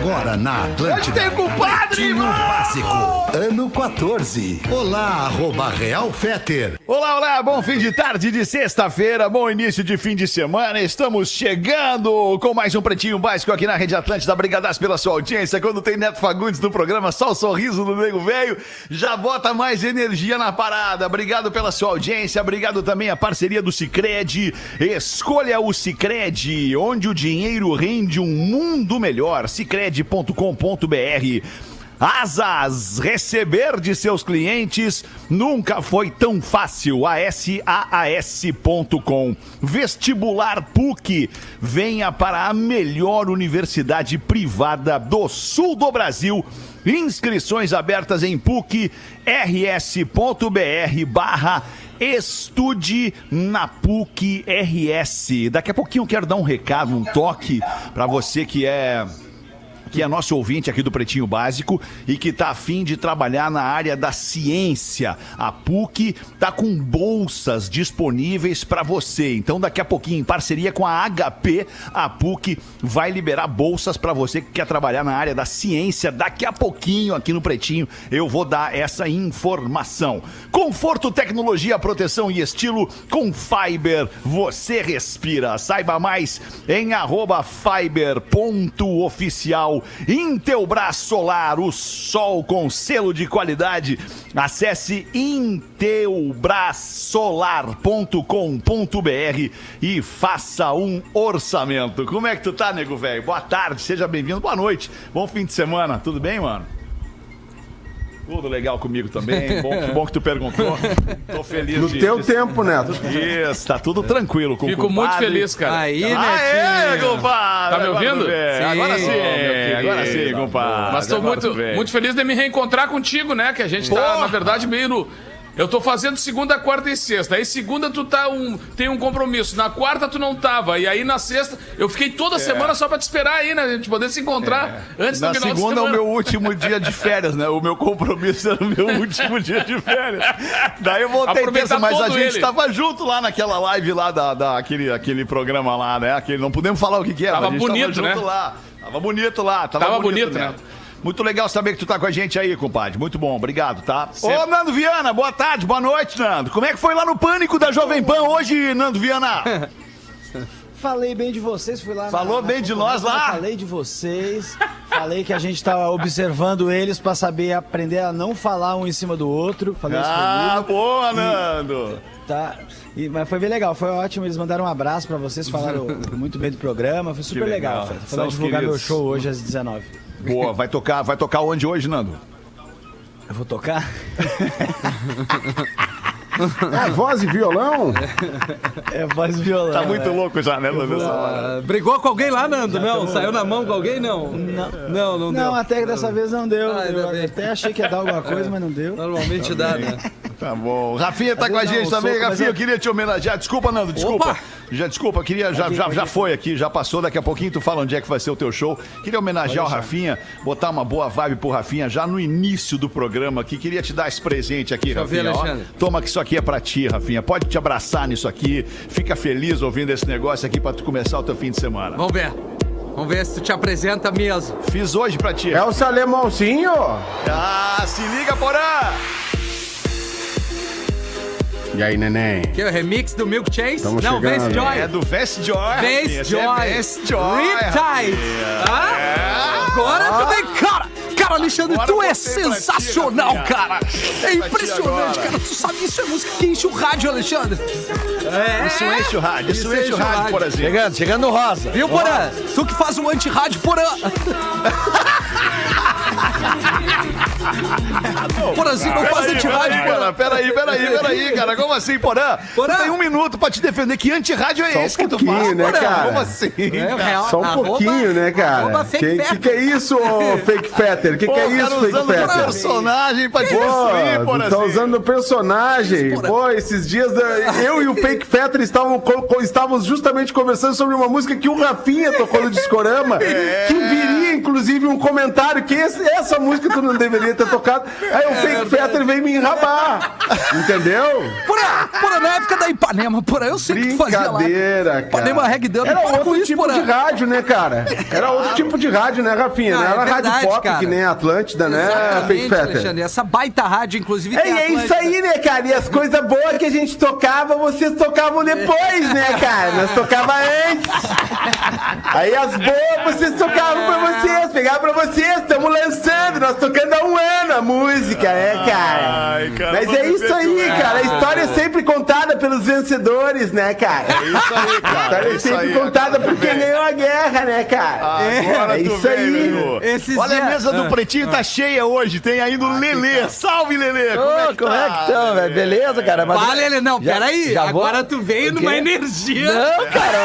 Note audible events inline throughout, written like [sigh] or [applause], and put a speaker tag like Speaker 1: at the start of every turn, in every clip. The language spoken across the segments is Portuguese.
Speaker 1: agora na Atlântida.
Speaker 2: Tem compadre,
Speaker 1: Pretinho
Speaker 2: irmão!
Speaker 1: Básico, ano 14. Olá, arroba Real Feter.
Speaker 3: Olá, olá, bom fim de tarde de sexta-feira, bom início de fim de semana. Estamos chegando com mais um Pretinho Básico aqui na Rede Atlântida. Obrigadas pela sua audiência. Quando tem Neto Fagundes no programa, só o sorriso do nego velho já bota mais energia na parada. Obrigado pela sua audiência, obrigado também à parceria do Cicred. Escolha o Cicred, onde o dinheiro rende um mundo melhor. Cicred.com.br Asas, receber de seus clientes nunca foi tão fácil. ASAAS.com. Vestibular PUC. Venha para a melhor universidade privada do sul do Brasil. Inscrições abertas em PUC rs.br barra Estude na PUC RS. Daqui a pouquinho eu quero dar um recado, um toque para você que é que é nosso ouvinte aqui do Pretinho Básico e que está afim de trabalhar na área da ciência. A PUC está com bolsas disponíveis para você. Então, daqui a pouquinho, em parceria com a HP, a PUC vai liberar bolsas para você que quer trabalhar na área da ciência. Daqui a pouquinho, aqui no Pretinho, eu vou dar essa informação. Conforto, tecnologia, proteção e estilo com Fiber. Você respira. Saiba mais em arroba fiber.oficial. Intelbras Solar, o sol com selo de qualidade. Acesse intelbrasolar.com.br e faça um orçamento. Como é que tu tá, nego velho? Boa tarde, seja bem-vindo. Boa noite. Bom fim de semana. Tudo bem, mano? Tudo legal comigo também. [laughs] Bom, que bom que tu perguntou. Tô feliz
Speaker 4: No
Speaker 3: de-
Speaker 4: teu
Speaker 3: de-
Speaker 4: tempo, Neto.
Speaker 3: Isso, tá tudo tranquilo com o
Speaker 5: Fico
Speaker 3: compadre.
Speaker 5: muito feliz, cara.
Speaker 6: Aí,
Speaker 3: Ah, é,
Speaker 6: Netinho.
Speaker 3: compadre?
Speaker 5: Tá me ouvindo?
Speaker 6: Sim.
Speaker 3: Agora sim, agora sim, compadre.
Speaker 5: Mas tô muito, muito feliz de me reencontrar contigo, né? Que a gente tá,
Speaker 3: Porra!
Speaker 5: na verdade, meio no. Eu tô fazendo segunda, quarta e sexta. Aí segunda tu tá um, tem um compromisso. Na quarta tu não tava. E aí na sexta eu fiquei toda semana só pra te esperar aí, né? A gente poder se encontrar antes
Speaker 3: Na
Speaker 5: do final
Speaker 3: segunda é o meu último dia de férias, né? O meu compromisso era o meu [laughs] último dia de férias. Daí eu voltei terça, mas a gente
Speaker 5: ele.
Speaker 3: tava junto lá naquela live lá da, da- aquele, aquele programa lá, né? Aquele, não podemos falar o que que era.
Speaker 5: Tava
Speaker 3: mas a gente
Speaker 5: bonito,
Speaker 3: tava junto
Speaker 5: né?
Speaker 3: lá. Tava bonito lá. Tava,
Speaker 5: Tava
Speaker 3: bonito,
Speaker 5: bonito, né?
Speaker 3: Muito legal saber que tu tá com a gente aí, compadre. Muito bom, obrigado, tá?
Speaker 5: Sempre.
Speaker 3: Ô, Nando Viana, boa tarde, boa noite, Nando. Como é que foi lá no Pânico da Jovem Pan hoje, Nando Viana? [laughs]
Speaker 7: Falei bem de vocês, fui lá.
Speaker 3: Falou bem de nós lá?
Speaker 7: Falei de vocês. falei que a gente tava observando eles pra saber aprender a não falar um em cima do outro. Falei isso
Speaker 3: Ah, boa, Nando.
Speaker 7: tá? E- mas foi bem legal, foi ótimo. Eles mandaram um abraço pra vocês, falaram [laughs] muito bem do programa. Foi super
Speaker 3: legal.
Speaker 7: legal. Foi divulgar meu
Speaker 3: queridos.
Speaker 7: show hoje às 19.
Speaker 3: Boa, vai tocar, vai tocar onde hoje, Nando?
Speaker 7: Eu vou tocar? [laughs]
Speaker 4: É voz e violão?
Speaker 7: É voz e violão.
Speaker 3: Tá muito
Speaker 7: é.
Speaker 3: louco já, né?
Speaker 6: Ah, brigou com alguém lá, Nando? Não? Saiu na mão com alguém? Não.
Speaker 7: Não.
Speaker 6: Não, não, deu.
Speaker 7: Não, até que dessa vez não deu.
Speaker 6: Ah,
Speaker 7: eu até achei que ia dar alguma coisa, mas não deu.
Speaker 6: Normalmente dá, né?
Speaker 3: Tá bom. Rafinha tá
Speaker 7: Às
Speaker 3: com a gente também.
Speaker 7: soco,
Speaker 3: Rafinha,
Speaker 7: eu-
Speaker 3: eu queria te homenagear. Desculpa, Nando, desculpa.
Speaker 6: Opa!
Speaker 3: Já, desculpa, queria, já, já, já foi aqui, já passou. Daqui a pouquinho tu fala onde é que vai ser o teu show. Queria homenagear o Rafinha, botar uma boa vibe pro Rafinha já no início do programa aqui. Queria te dar esse presente aqui,
Speaker 6: ver,
Speaker 3: Rafinha.
Speaker 6: Alexandre.
Speaker 3: Toma que isso aqui é pra ti, Rafinha. Pode te abraçar nisso aqui. Fica feliz ouvindo esse negócio aqui pra tu começar o teu fim de semana.
Speaker 6: Vamos ver. Vamos ver se tu te apresenta mesmo.
Speaker 3: Fiz hoje pra ti.
Speaker 4: É o Salemãozinho?
Speaker 3: Ah, se liga, Porã!
Speaker 4: E aí, neném?
Speaker 6: Que é o remix do Milk Chase?
Speaker 4: Tamo
Speaker 6: Não,
Speaker 4: chegando.
Speaker 6: Vance Joy.
Speaker 3: É do Vest Joy. Esse é
Speaker 6: Joy.
Speaker 3: Vance Joy.
Speaker 6: Riptide. Tá?
Speaker 3: É.
Speaker 6: Agora tu vem, cara. Cara, Alexandre,
Speaker 3: Agora
Speaker 6: tu é sensacional, cara. É impressionante, cara. Tu sabe, isso é música que enche o rádio, Alexandre. É.
Speaker 3: Isso enche o rádio, isso, enche o rádio, por exemplo.
Speaker 2: Chegando, chegando no rosa.
Speaker 6: Viu, Porã? Tu que faz um anti-rádio, Porã. [laughs] Porazinho, não faz
Speaker 3: Peraí,
Speaker 6: Porã.
Speaker 3: peraí, peraí, peraí, cara. Como assim, Porã?
Speaker 6: Porã?
Speaker 3: Tem um minuto pra te defender. Que antirrádio é
Speaker 4: Só um
Speaker 3: esse que tu
Speaker 4: pouquinho,
Speaker 3: faz?
Speaker 4: né,
Speaker 3: Porã?
Speaker 4: cara?
Speaker 3: Como assim?
Speaker 6: É, real-
Speaker 4: Só um
Speaker 6: arroba-
Speaker 4: pouquinho, né, cara? Que, que que é isso, ô [laughs] fake fetter? Que que é isso, fake
Speaker 3: usando
Speaker 4: fetter?
Speaker 3: personagem pra te destruir,
Speaker 4: Pô,
Speaker 3: Porã.
Speaker 4: tá usando personagem. Pô, esses dias eh, eu e o Fake Fetter estavam, estávamos justamente conversando sobre uma música que o Rafinha tocou no Discorama, [laughs] que viria, inclusive, um comentário que esse- essa música tu não deveria ter tocado. Aí o Fake Fetter veio me enrabar. Entendeu?
Speaker 6: Porã, porã, na época da Ipanema, porã, eu sei que tu fazia lá.
Speaker 4: Brincadeira, cara.
Speaker 6: Ipanema Reg Dub,
Speaker 4: Era outro
Speaker 6: isso,
Speaker 4: tipo
Speaker 6: porã.
Speaker 4: de rádio, né, cara? Era outro tipo de rádio, né, Rafinha?
Speaker 6: Ah,
Speaker 4: Não
Speaker 6: é
Speaker 4: era rádio
Speaker 6: verdade,
Speaker 4: pop,
Speaker 6: cara.
Speaker 4: que nem a Atlântida, né, Fake
Speaker 6: Exatamente,
Speaker 4: Fetter?
Speaker 6: Alexandre. Essa baita rádio, inclusive,
Speaker 4: É,
Speaker 6: tem
Speaker 4: é isso
Speaker 6: Atlântida.
Speaker 4: aí, né, cara? E as coisas boas que a gente tocava, vocês tocavam depois, né, cara? Nós tocava antes. Aí as boas vocês tocavam pra vocês, pegavam pra vocês, estamos lançando, nós tocando há um ano a música, né, cara?
Speaker 3: Ai, cara,
Speaker 4: Mas é isso aí, cara. A história é sempre contada pelos vencedores, né, cara?
Speaker 3: É isso aí,
Speaker 4: A
Speaker 3: cara.
Speaker 4: história
Speaker 3: é
Speaker 4: é sempre
Speaker 3: aí,
Speaker 4: contada por quem ganhou a guerra, né, cara?
Speaker 3: Agora
Speaker 4: É
Speaker 3: tu
Speaker 4: isso
Speaker 3: vem,
Speaker 4: aí.
Speaker 3: Lelê.
Speaker 6: Esses
Speaker 3: Olha a
Speaker 6: dias-
Speaker 3: mesa do Pretinho tá cheia hoje. Tem ainda o Lelê. Salve, Lelê. Como é que
Speaker 2: como é
Speaker 3: tá?
Speaker 2: que estão, velho? Beleza, cara? Mas...
Speaker 6: Vale, ele não,
Speaker 2: Já-
Speaker 6: peraí.
Speaker 2: já vou-
Speaker 6: Agora tu veio numa energia.
Speaker 2: Não, cara,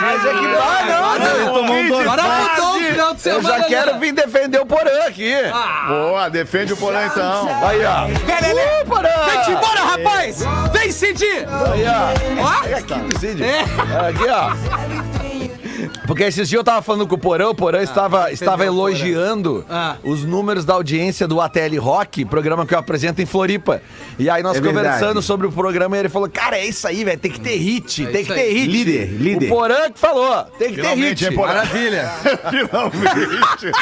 Speaker 2: mas é que vai, não,
Speaker 3: um
Speaker 6: Agora mudou final de
Speaker 2: Eu
Speaker 6: semana.
Speaker 2: já quero
Speaker 6: né?
Speaker 2: vir defender o Porã aqui.
Speaker 3: Boa, defende o Porã então.
Speaker 2: Aí, ó.
Speaker 6: Lelê,
Speaker 2: Uh, Porã!
Speaker 6: Vem-te embora, rapaz! Vem, Cid!
Speaker 2: Aí, ó.
Speaker 6: Ó!
Speaker 2: Aqui, Cid.
Speaker 6: É.
Speaker 2: Aqui, ó. Porque esses dias eu tava falando com o Porã, o Porã estava, estava
Speaker 6: Porã?
Speaker 2: elogiando
Speaker 6: Ah.
Speaker 2: os números da audiência do ATL Rock, programa que eu apresento em Floripa. E aí nós
Speaker 4: É
Speaker 2: conversando
Speaker 4: verdade.
Speaker 2: sobre o programa e ele falou: Cara, é isso aí, velho, tem que ter hit, tem
Speaker 6: isso
Speaker 2: que ter
Speaker 6: aí.
Speaker 2: hit.
Speaker 4: Líder, líder.
Speaker 2: O Porã que falou: tem que ter
Speaker 3: Finalmente,
Speaker 2: hit.
Speaker 3: hein, Porã?
Speaker 6: Maravilha. [laughs]
Speaker 3: Finalmente.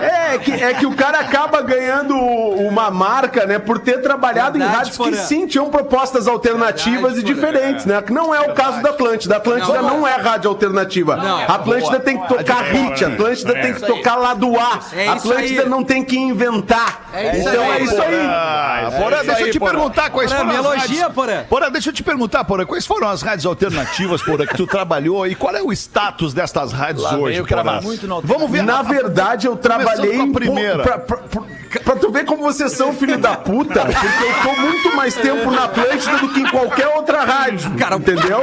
Speaker 4: É que, é que o cara acaba ganhando uma marca, né, por ter trabalhado
Speaker 6: Verdade,
Speaker 4: em rádios que
Speaker 6: Porã.
Speaker 4: sim tinham propostas alternativas
Speaker 6: Verdade,
Speaker 4: e diferentes, né? Que não é o caso da Atlântida. A Atlântida
Speaker 6: Não.
Speaker 4: não, é rádio alternativa.
Speaker 6: Não.
Speaker 4: A Atlântida tem que tocar hit, a Atlântida tem que tocar lado A.
Speaker 6: É
Speaker 4: A
Speaker 6: isso
Speaker 4: Atlântida
Speaker 6: aí.
Speaker 4: não tem que inventar.
Speaker 6: É isso
Speaker 4: então
Speaker 6: aí,
Speaker 4: é isso aí.
Speaker 3: Porã, deixa eu te perguntar quais foram as
Speaker 6: elogia,
Speaker 3: rádios...
Speaker 6: Porã.
Speaker 3: Deixa eu te perguntar, Porã, quais foram as rádios alternativas, Porã, que tu trabalhou e qual é o status destas rádios
Speaker 2: Lá
Speaker 3: hoje, Porã?
Speaker 2: cravado.
Speaker 7: Muito no
Speaker 3: Vamos ver.
Speaker 4: Na verdade, eu trabalhei
Speaker 3: com a primeira.
Speaker 4: Pra, pra- pra- pra tu ver como vocês são filho da puta, porque eu tô muito mais tempo na Atlântida do que em qualquer outra rádio.
Speaker 6: Cara,
Speaker 4: entendeu?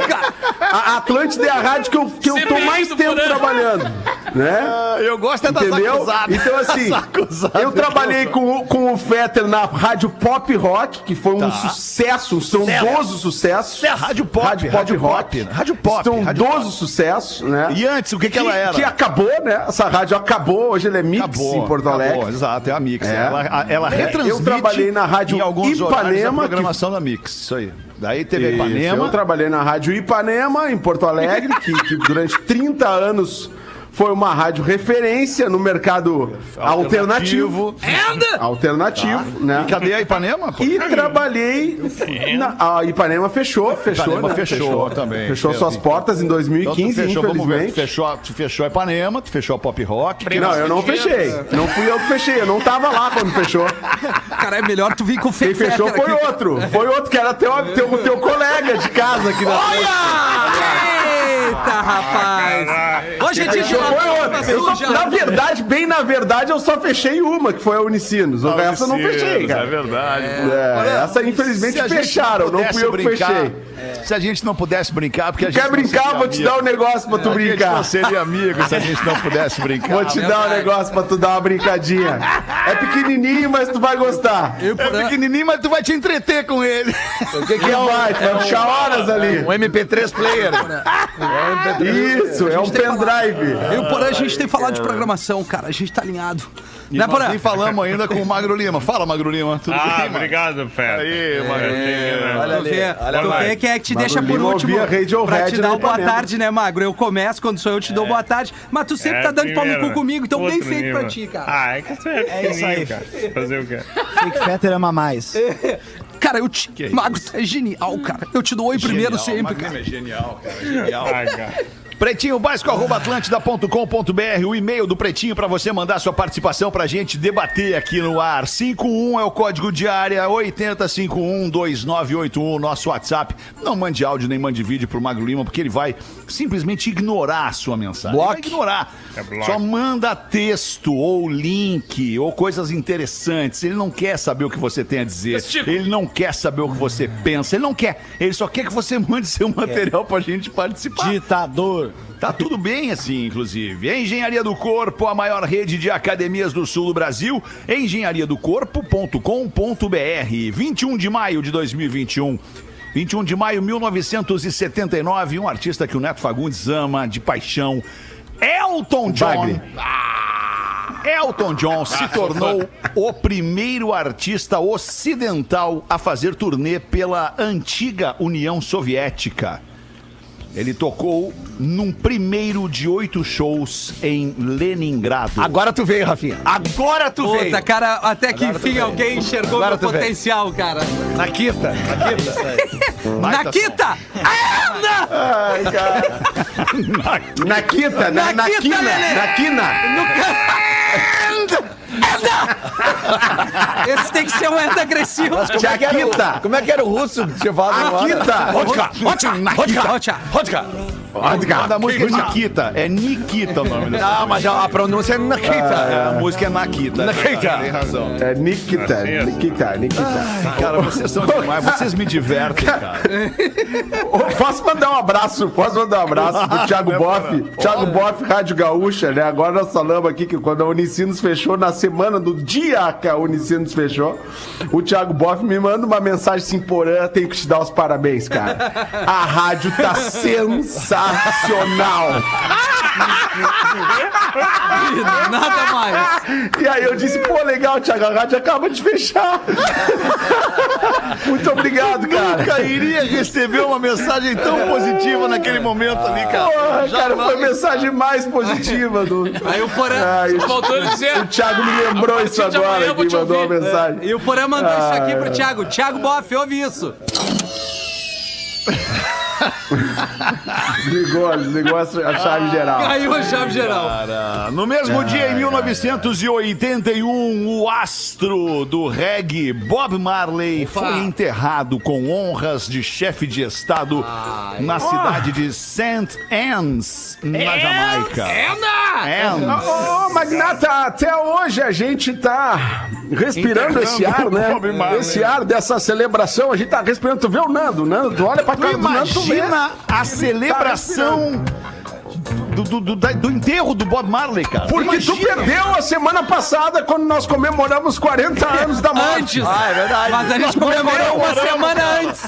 Speaker 4: A Atlântida é a rádio que eu, que eu tô mais
Speaker 5: do
Speaker 4: tempo trabalhando. Né? [laughs]
Speaker 3: Ah, Eu gosto é das
Speaker 4: Entendeu?
Speaker 3: acusadas.
Speaker 4: Então, assim, [laughs] eu trabalhei com, o- com o Fetter na rádio Pop Rock, que foi um sucesso, um estrondoso sucesso.
Speaker 3: É rádio pop,
Speaker 4: Rádio Pop
Speaker 3: rádio
Speaker 4: Rock.
Speaker 3: pop, rádio pop,
Speaker 4: Estrondoso sucesso, né?
Speaker 3: E antes, o que, que ela era?
Speaker 4: Que acabou, né? Essa rádio acabou, hoje ela é mix
Speaker 3: Acabou,
Speaker 4: em Porto Alegre.
Speaker 3: acabou, exato, é a Mix.
Speaker 4: É.
Speaker 3: Ela, ela
Speaker 4: É,
Speaker 3: retransmite
Speaker 4: eu trabalhei na rádio
Speaker 3: em alguns horários a
Speaker 4: Ipanema,
Speaker 3: programação da Mix, isso aí. Daí teve
Speaker 4: Isso,
Speaker 3: Ipanema.
Speaker 4: Eu trabalhei na Rádio Ipanema, em Porto Alegre, que, que durante 30 anos foi uma rádio referência no mercado alternativo. Alternativo, né?
Speaker 3: E cadê a Ipanema? pô?
Speaker 4: E trabalhei. Na, a Ipanema fechou, fechou.
Speaker 3: Ipanema
Speaker 4: né?
Speaker 3: fechou também.
Speaker 4: Fechou suas portas em
Speaker 3: Então, tu
Speaker 4: 2015,
Speaker 3: fechou, vamos ver, tu
Speaker 4: infelizmente.
Speaker 3: fechou, a- tu fechou a Ipanema, tu fechou a Pop Rock.
Speaker 4: Não, eu não fechei. Não fui eu que fechei. Eu não tava lá quando fechou.
Speaker 6: Cara, é melhor tu vir com o
Speaker 4: Quem fechou foi
Speaker 6: aqui.
Speaker 4: outro. Foi outro que era teu, teu, teu colega de casa aqui na
Speaker 6: Eita, rapaz! Hoje é dia de lavar suja.
Speaker 4: na verdade, bem na verdade, eu só fechei uma, que foi a Unicinos. O resto eu não fechei,
Speaker 3: É
Speaker 4: cara.
Speaker 3: verdade.
Speaker 4: É, essa infelizmente fecharam, não
Speaker 3: pudesse
Speaker 4: fui eu que
Speaker 3: brincar,
Speaker 4: fechei.
Speaker 3: Se a gente não pudesse brincar, porque a gente
Speaker 4: Quer brincar? Vou te dar um negócio pra tu
Speaker 3: A gente
Speaker 4: brincar.
Speaker 3: não seria amigo se a gente não pudesse brincar.
Speaker 4: Vou te dar um negócio pra tu dar uma brincadinha. É pequenininho, mas tu vai gostar.
Speaker 6: Eu,
Speaker 3: É pequenininho, mas tu vai te entreter com ele.
Speaker 4: O que que vai? Tu vai ficar horas ali.
Speaker 2: Um MP3 player.
Speaker 4: Isso, é um pendrive.
Speaker 6: eu o Porã, a gente tem falado de programação, cara. A gente tá alinhado. Né,
Speaker 3: Nós
Speaker 6: Porã?
Speaker 3: nem falamos ainda com o Magro Lima. Fala, Magro Lima. Tudo
Speaker 8: Ah,
Speaker 3: bem,
Speaker 8: obrigado, Fera.
Speaker 3: Aí, Magro Lima.
Speaker 2: Olha
Speaker 6: Tu vê,
Speaker 2: olha
Speaker 6: tu vê quem é que te
Speaker 4: Magro
Speaker 6: deixa por
Speaker 4: Lima
Speaker 6: último pra te dar o boa
Speaker 4: Ipanema.
Speaker 6: tarde, né, Magro? Eu começo, quando sou eu, te dou boa tarde. Mas tu sempre
Speaker 8: É,
Speaker 6: tá dando pau no cu comigo, então bem feito pra ti, cara.
Speaker 8: Ah, é que você é,
Speaker 7: É isso aí.
Speaker 8: Fazer o quê?
Speaker 7: Fake Fetter ama mais. [laughs]
Speaker 6: Cara, eu te. Magro, tu é genial, cara. Eu te dou oi primeiro sempre, cara.
Speaker 3: é genial, cara. Genial.
Speaker 8: Ah, cara.
Speaker 3: Pretinho Básico, arroba atlântida.com.br, o e-mail do Pretinho pra você mandar sua participação pra gente debater aqui no ar. 51 é o código de área, 80512981, nosso WhatsApp. Não mande áudio nem mande vídeo pro Magro Lima, porque ele vai simplesmente ignorar a sua mensagem. Ele Vai ignorar.
Speaker 8: É.
Speaker 3: Só manda texto ou link ou coisas interessantes. Ele não quer saber o que você tem a dizer.
Speaker 5: Testigo.
Speaker 3: Ele não quer saber o que você pensa. Ele não quer. Ele só quer que você [laughs] mande seu material pra gente participar.
Speaker 7: Ditador.
Speaker 3: Tá tudo bem assim, inclusive. Engenharia do Corpo, a maior rede de academias do sul do Brasil. engenhariadocorpo.com.br. 21 de maio de 2021. 21 de maio de 1979, um artista que o Neto Fagundes ama de paixão, Elton John. Ah, Elton John se [laughs] tornou o primeiro artista ocidental a fazer turnê pela antiga União Soviética. Ele tocou num primeiro de oito shows em Leningrado.
Speaker 2: Agora tu veio, Rafinha. Agora tu veio.
Speaker 6: Puta, cara, até que
Speaker 2: Agora
Speaker 6: enfim alguém enxergou
Speaker 2: Agora
Speaker 6: meu
Speaker 2: tu veio.
Speaker 6: potencial, cara.
Speaker 2: Na quita, na! [laughs]
Speaker 4: Ai, cara. [laughs] Na quita, na, na
Speaker 6: Na quita,
Speaker 4: quina, na quina. [laughs]
Speaker 6: Esse tem que ser um anda agressivo.
Speaker 2: Como é, como é que era o russo que tinha falado agora?
Speaker 4: Akita.
Speaker 2: Vodka, vodka, vodka,
Speaker 6: Vodka.
Speaker 2: Vodka.
Speaker 3: Da música é Nikita. É Nikita o nome dessa.
Speaker 2: Não, mas a, a pronúncia é Nakita.
Speaker 3: É, a música é Nakita.
Speaker 2: Nakita.
Speaker 3: Tem razão.
Speaker 4: É Nikita,
Speaker 8: Assim,
Speaker 4: Nikita, Nikita.
Speaker 3: Cara, vocês são demais. Vocês me divertem, cara.
Speaker 4: Posso mandar um abraço? Posso mandar um abraço pro Thiago [laughs] Boff? Thiago Boff, Rádio Gaúcha, né? Agora nós falamos aqui que quando a Unicinos fechou, na semana, no dia que a Unicinos fechou, o Thiago Boff me manda uma mensagem assim, Porã, tenho que te dar os parabéns, cara. A rádio tá sensacional. [laughs] [laughs]
Speaker 6: Nada mais.
Speaker 4: E aí eu disse, pô, legal, Thiago, a rádio acaba de fechar. Muito obrigado, cara.
Speaker 3: Nunca iria receber uma mensagem tão positiva naquele momento ali, cara.
Speaker 4: Porra, cara, foi a mensagem mais positiva do.
Speaker 6: Aí o Porã.
Speaker 5: Faltou ele dizer.
Speaker 4: O Thiago me lembrou isso
Speaker 5: de amanhã
Speaker 4: agora
Speaker 5: eu te
Speaker 4: mandou uma
Speaker 5: ouvir.
Speaker 4: mensagem.
Speaker 6: E o Porã mandou isso aqui pro
Speaker 4: Ah.
Speaker 6: Thiago. Thiago Boff, ouve isso.
Speaker 4: Desligou, desligou a a chave geral.
Speaker 6: Caiu a chave geral.
Speaker 3: Cara, no mesmo dia, em 1981, o astro do reggae, Bob Marley, foi enterrado com honras de chefe de Estado na cidade de St. Anne's, na Jamaica. Anne's.
Speaker 4: Ô, ô, Magnata, até hoje a gente tá respirando esse ar, né?
Speaker 3: Bob Marley.
Speaker 4: Esse ar dessa celebração, a gente tá respirando. Tu vê o Nando, Nando, tu olha pra
Speaker 3: Tu
Speaker 4: cara do Nando, tu.
Speaker 3: Imagina a celebração do, do, do- do enterro do Bob Marley, cara.
Speaker 4: Porque tu
Speaker 3: Imagina.
Speaker 4: perdeu a semana passada quando nós comemoramos 40 [laughs] anos da morte.
Speaker 6: Antes.
Speaker 2: Ah, é verdade.
Speaker 6: Mas a gente comemorou uma semana antes.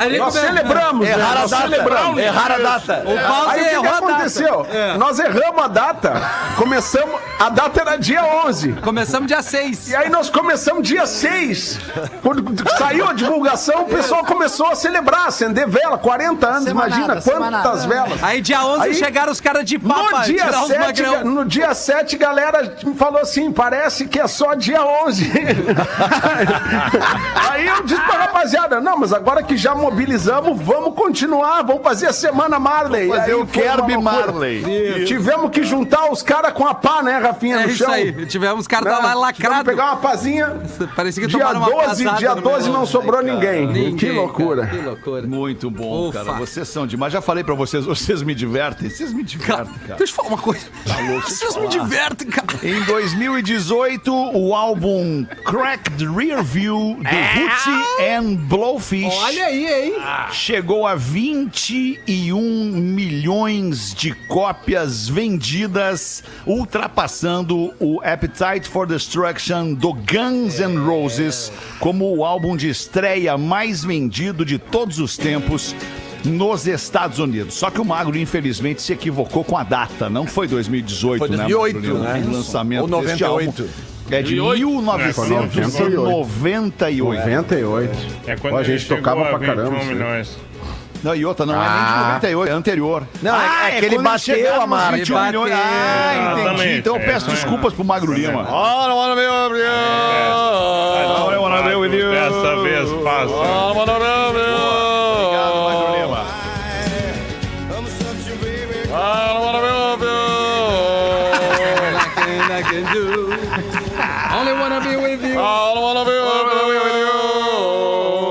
Speaker 6: Gente
Speaker 4: Nós
Speaker 6: come-
Speaker 4: celebramos, né?
Speaker 2: Errar a
Speaker 4: Nós
Speaker 2: data.
Speaker 4: celebramos.
Speaker 2: Errar a data.
Speaker 6: O Pause
Speaker 4: Aí o que,
Speaker 6: errou
Speaker 4: que
Speaker 6: a data.
Speaker 4: aconteceu? Nós erramos a data. Começamos. A data era dia 11.
Speaker 6: Começamos dia 6.
Speaker 4: E aí nós começamos dia 6. Quando saiu a divulgação, o pessoal começou a celebrar, acender vela. 40 anos,
Speaker 7: Semanada,
Speaker 4: imagina
Speaker 7: semanada.
Speaker 4: quantas velas.
Speaker 6: Aí dia 11
Speaker 4: Aí,
Speaker 6: chegaram os caras de papa
Speaker 4: No dia,
Speaker 6: tirar os
Speaker 4: 7,
Speaker 6: magrão.
Speaker 4: no dia 7, galera falou assim: parece que é só dia 11. [laughs] Aí eu disse pra rapaziada: não, mas agora que já mobilizamos, vamos continuar, vamos fazer a semana Marley.
Speaker 3: Vamos fazer
Speaker 4: Aí
Speaker 3: o Kerby. Marley.
Speaker 4: Tivemos que juntar os caras com a pá, né, Rafinha,
Speaker 6: É
Speaker 4: no
Speaker 6: isso
Speaker 4: chão.
Speaker 6: aí. Tivemos os caras
Speaker 4: Né?
Speaker 6: tá lá
Speaker 4: Tivemos
Speaker 6: lacrado.
Speaker 4: que pegar uma pazinha.
Speaker 6: Parecia que
Speaker 4: Dia
Speaker 6: tomaram uma
Speaker 4: 12,
Speaker 6: pasada
Speaker 4: dia
Speaker 6: no
Speaker 4: 12
Speaker 6: melão.
Speaker 4: não sobrou ninguém.
Speaker 6: Ninguém,
Speaker 4: Que loucura.
Speaker 6: cara, que loucura.
Speaker 3: Muito bom,
Speaker 6: Ufa.
Speaker 3: cara. Vocês são demais. Já falei pra vocês, vocês me divertem. Vocês me divertem, cara.
Speaker 6: deixa eu falar uma coisa. Vocês me divertem, cara.
Speaker 3: Em 2018, o álbum Cracked Rear View do Hootie and Blowfish
Speaker 6: Olha aí, hein?
Speaker 3: chegou a 21 milhões de cópias vendidas, ultrapassando o Appetite for Destruction do Guns N' Roses como o álbum de estreia mais vendido de todos os tempos. Nos Estados Unidos. Só que o Magro, infelizmente, se equivocou com a data. Não foi 2018,
Speaker 2: Foi
Speaker 3: né?
Speaker 2: 2008,
Speaker 3: Magro?
Speaker 2: né?
Speaker 3: O lançamento
Speaker 2: Ou
Speaker 3: deste álbum
Speaker 2: 98.
Speaker 3: É de 1998.
Speaker 4: 98.
Speaker 8: É quando
Speaker 4: Ó, a gente tocava pra
Speaker 8: 21
Speaker 4: caramba.
Speaker 3: Não, e outra, não é nem de
Speaker 4: Ah.
Speaker 3: 98, é anterior.
Speaker 2: Não, é- é que ele bateu a marca.
Speaker 3: 21
Speaker 6: Ele
Speaker 3: milhões.
Speaker 6: bateu.
Speaker 3: Ah, entendi.
Speaker 8: Exatamente.
Speaker 3: Então eu peço
Speaker 8: É.
Speaker 3: desculpas pro Magro Lima.
Speaker 2: Oh, wanna be with you.
Speaker 3: I wanna be with you.
Speaker 8: Dessa vez passa.
Speaker 3: Obrigado, Magro Lima.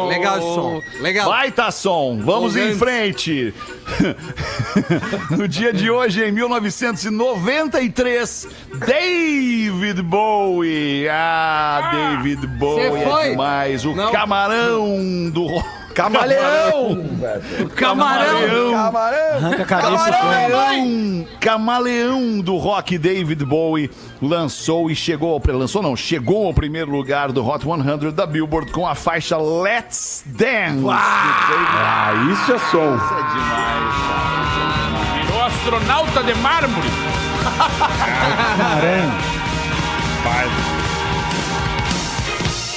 Speaker 6: Legal esse som. Legal.
Speaker 3: Baita som, vamos em frente. [laughs] no dia de hoje, em 1993, David Bowie. Ah, David Bowie
Speaker 6: Cê
Speaker 3: é
Speaker 6: foi?
Speaker 3: demais. O
Speaker 6: Não.
Speaker 3: camarão do rock.
Speaker 2: Camaleão!
Speaker 6: Camarão.
Speaker 2: Camarão!
Speaker 7: Arranca a cabeça põe.
Speaker 3: Camaleão, camaleão do rock David Bowie lançou e chegou ao lançou não, chegou ao primeiro lugar do Hot 100 da Billboard com a faixa Let's Dance.
Speaker 4: Ah, isso é som.
Speaker 5: Virou astronauta de mármore. [laughs]
Speaker 6: Ah,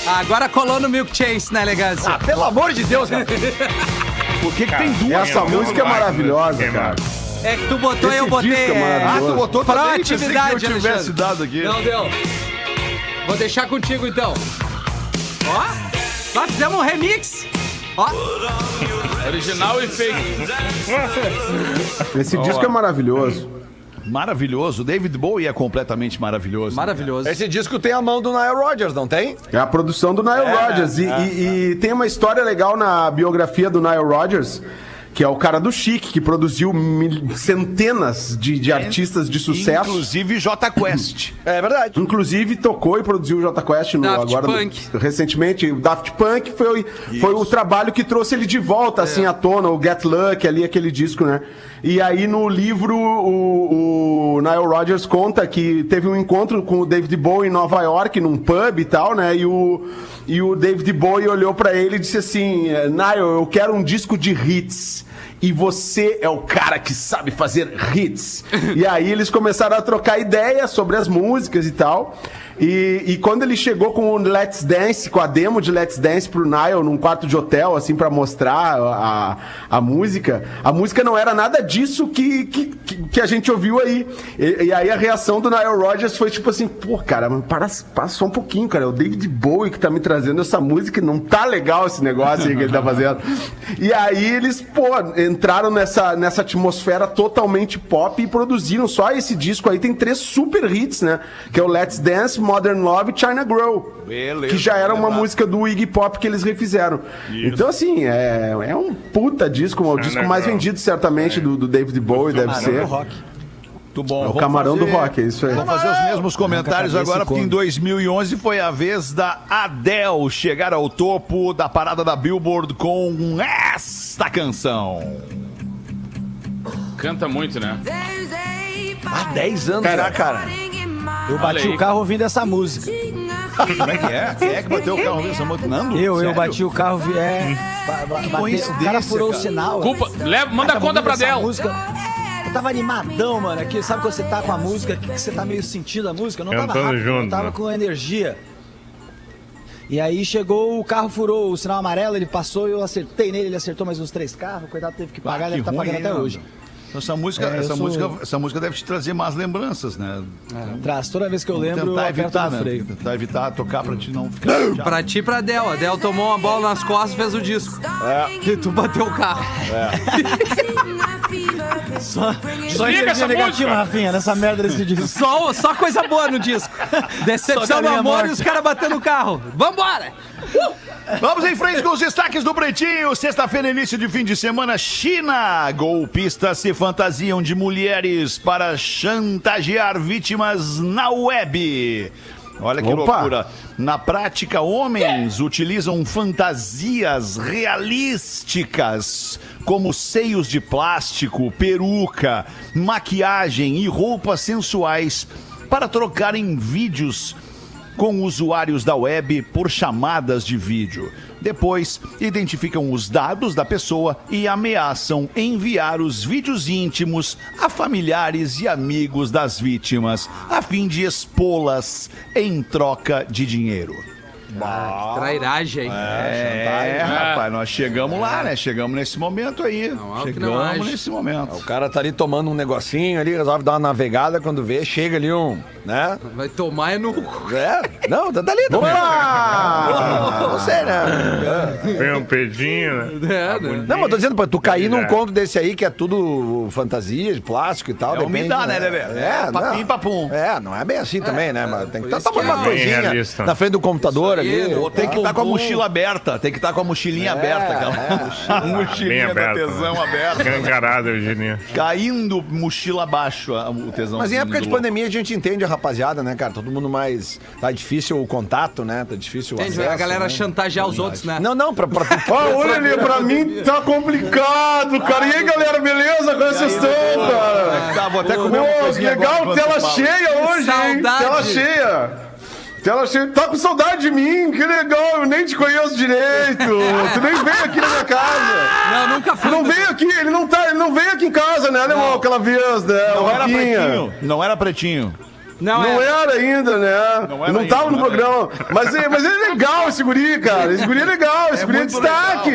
Speaker 6: Agora colou no Milk Chase, na elegância.
Speaker 2: Ah, pelo amor de Deus, cara.
Speaker 3: Por que, que tem duas?
Speaker 4: Essa música é maravilhosa,
Speaker 8: Que
Speaker 4: cara.
Speaker 6: É que tu botou e eu botei.
Speaker 4: disco é
Speaker 6: é,
Speaker 3: Ah, tu botou
Speaker 6: Proatividade,
Speaker 3: eu tivesse
Speaker 6: Alexandre.
Speaker 3: dado aqui.
Speaker 6: Não deu. Vou deixar contigo então. Ó, nós fizemos um remix. Ó,
Speaker 5: Original e fake.
Speaker 4: Esse disco é maravilhoso.
Speaker 3: Maravilhoso. David Bowie é completamente maravilhoso.
Speaker 6: maravilhoso.
Speaker 2: Esse disco tem a mão do Nile Rodgers, não tem?
Speaker 4: É a produção do Nile Rodgers. E, e- e tem uma história legal na biografia do Nile Rodgers, que é o cara do Chic, que produziu mil- centenas de, de artistas de sucesso.
Speaker 3: Inclusive J Quest. [clears throat]
Speaker 2: É verdade.
Speaker 4: Inclusive tocou e produziu o Jota Quest no,
Speaker 6: Daft
Speaker 4: agora
Speaker 6: Punk.
Speaker 4: recentemente. O Daft Punk foi, foi o trabalho que trouxe ele de volta assim à tona, o Get Lucky ali aquele disco, né? E aí no livro o, o Nile Rodgers conta que teve um encontro com o David Bowie em Nova York num pub e tal, né? E o e o David Bowie olhou pra ele e disse assim: "Nile, eu quero um disco de hits." e você é o cara que sabe fazer hits. [laughs] e aí eles começaram a trocar ideias sobre as músicas e tal. E, e quando ele chegou com o Let's Dance, com a demo de Let's Dance pro Nile num quarto de hotel, assim, pra mostrar a, a música, a música não era nada disso que, que, que- a gente ouviu aí. E, e aí a reação do Nile Rodgers foi tipo assim, pô, cara, para, para só um pouquinho, cara. É o David Bowie que tá me trazendo essa música não tá legal esse negócio aí que ele tá fazendo. E aí eles, pô, entraram nessa, nessa atmosfera totalmente pop e produziram só esse disco aí. Tem três super hits, né? Que é o Let's Dance, Modern Love e China Grow.
Speaker 3: Beleza,
Speaker 4: que já era uma
Speaker 3: lembrado.
Speaker 4: música do Iggy Pop que eles refizeram. Então, assim, é, é um puta disco, o disco mais
Speaker 8: Grow.
Speaker 4: vendido certamente do, do David Bowie, deve ser.
Speaker 3: Muito bom.
Speaker 4: É o
Speaker 3: Vamos
Speaker 4: camarão do
Speaker 3: fazer-
Speaker 4: rock, é isso aí.
Speaker 3: Vamos fazer os mesmos comentários agora, porque em
Speaker 7: come.
Speaker 3: 2011 foi a vez da Adele chegar ao topo da parada da Billboard com esta canção.
Speaker 5: Canta muito, né?
Speaker 2: Há 10 anos já, cara.
Speaker 7: Eu bati
Speaker 5: aí.
Speaker 7: o carro ouvindo essa música.
Speaker 3: Como é que é? Quem é que bateu o carro nessa moto? Nando?
Speaker 7: Eu, eu
Speaker 3: Sério?
Speaker 7: bati o carro, vi- é. ba- ba- bate-
Speaker 3: coincidência,
Speaker 7: o cara furou
Speaker 3: cara.
Speaker 7: o sinal.
Speaker 5: Culpa, leva, manda
Speaker 7: Tava
Speaker 5: a conta
Speaker 7: ouvindo
Speaker 5: pra
Speaker 7: essa
Speaker 5: Del.
Speaker 7: música. Eu tava animadão, mano. Aqui, sabe quando você tá com a música, que você tá meio sentindo a música? Eu não tava
Speaker 8: Cantando
Speaker 7: rápido, eu
Speaker 8: junto,
Speaker 7: tava
Speaker 8: né?
Speaker 7: com energia. E aí chegou, o carro furou o sinal amarelo, ele passou, eu acertei nele, ele acertou mais uns três carros, o coitado teve que
Speaker 3: Ah,
Speaker 7: pagar,
Speaker 3: que
Speaker 7: deve estar
Speaker 3: ruim,
Speaker 7: pagando até hoje.
Speaker 3: Então, essa música,
Speaker 7: É, eu
Speaker 3: essa,
Speaker 7: sou-
Speaker 3: música, essa música deve te trazer más lembranças, né?
Speaker 7: Traz, toda vez que eu lembro, eu
Speaker 3: tentar
Speaker 7: aperto
Speaker 3: evitar,
Speaker 7: no
Speaker 3: né?
Speaker 7: freio.
Speaker 3: Tentar evitar tocar pra ti não ficar.
Speaker 6: Pra ti e pra Del. A Del tomou uma bola nas costas e fez o disco. É. E tu bateu o carro. [laughs]
Speaker 7: Só
Speaker 5: Desliga
Speaker 7: energia negativa. Rafinha, nessa merda desse disco.
Speaker 6: Só, só coisa boa no disco. [laughs] Decepção
Speaker 7: Só
Speaker 6: no
Speaker 7: galinha
Speaker 6: amor e os caras batendo o carro. Vambora!
Speaker 3: Vamos em frente com os destaques do Pretinho. Sexta-feira, início de fim de semana, China. Golpistas se fantasiam de mulheres para chantagear vítimas na web. Olha que
Speaker 4: Opa.
Speaker 3: loucura. Na prática, homens utilizam fantasias realísticas, como seios de plástico, peruca, maquiagem e roupas sensuais, para trocarem vídeos com usuários da web por chamadas de vídeo. Depois, identificam os dados da pessoa e ameaçam enviar os vídeos íntimos a familiares e amigos das vítimas, a fim de expô-las em troca de dinheiro.
Speaker 6: Trairagem.
Speaker 3: É, rapaz, nós chegamos lá, né? Chegamos nesse momento aí.
Speaker 6: Não, é que
Speaker 3: chegamos nesse momento.
Speaker 2: O cara tá ali tomando um negocinho ali, resolve dar uma navegada, quando vê, chega ali um, né?
Speaker 6: Vai tomar é no.
Speaker 2: É, não, tá tá ali também. Não sei, né?
Speaker 8: Tem um pedinho, né?
Speaker 6: É, né?
Speaker 2: Não, mas eu tô dizendo, pra tu cair num
Speaker 8: É.
Speaker 2: conto desse aí, que é tudo fantasia, de plástico e tal.
Speaker 3: É
Speaker 2: depende,
Speaker 3: umidade, né,
Speaker 2: né?
Speaker 3: Lelê?
Speaker 2: É,
Speaker 3: É,
Speaker 2: não.
Speaker 3: papum.
Speaker 2: É, não é bem assim também, né? Mas tem que estar tomando uma
Speaker 6: que é
Speaker 2: coisinha na frente do computador ali.
Speaker 6: ou
Speaker 3: Ou tem que estar com a mochila aberta, tem que estar com a mochilinha aberta, aquela [laughs]
Speaker 8: Bem
Speaker 3: mochilinha da
Speaker 8: aberto.
Speaker 3: tesão
Speaker 8: né?
Speaker 3: aberta.
Speaker 8: Escancarado, Eugênio.
Speaker 3: Caindo mochila abaixo a- o tesão.
Speaker 2: Mas em época de pandemia a gente entende a rapaziada, né, cara? Todo mundo mais. Tá difícil o contato, né? Tá difícil o
Speaker 6: Entende?
Speaker 2: acesso,
Speaker 6: A galera
Speaker 2: né?
Speaker 6: chantagear os outros, né?
Speaker 2: Não, não, pra. pra, pra [laughs]
Speaker 4: Ah, olha ali, pra mim tá complicado, cara. E aí, galera, beleza? Como é vocês estão, cara?
Speaker 3: Tá, vou até comer uma coisinha
Speaker 4: legal, tela cheia hoje, hein? Tela cheia. Tela cheia. Tá com saudade de mim? Que legal, eu nem te conheço direito. tu nem veio aqui na minha casa.
Speaker 6: Não, nunca
Speaker 4: Tu
Speaker 6: fui.
Speaker 4: não veio aqui, ele não tá, ele não veio aqui em casa, né, alemão? Aquela vez, né?
Speaker 3: Não
Speaker 4: o
Speaker 3: era pretinho. Não era pretinho.
Speaker 6: Não,
Speaker 4: Não
Speaker 6: é.
Speaker 4: era ainda, né?
Speaker 3: Não era
Speaker 4: não
Speaker 3: ainda,
Speaker 4: tava no
Speaker 3: não era
Speaker 4: programa. Mas, é- mas ele é legal, esse guri, cara. Esse guri é legal, esse
Speaker 3: É
Speaker 4: guri é destaque.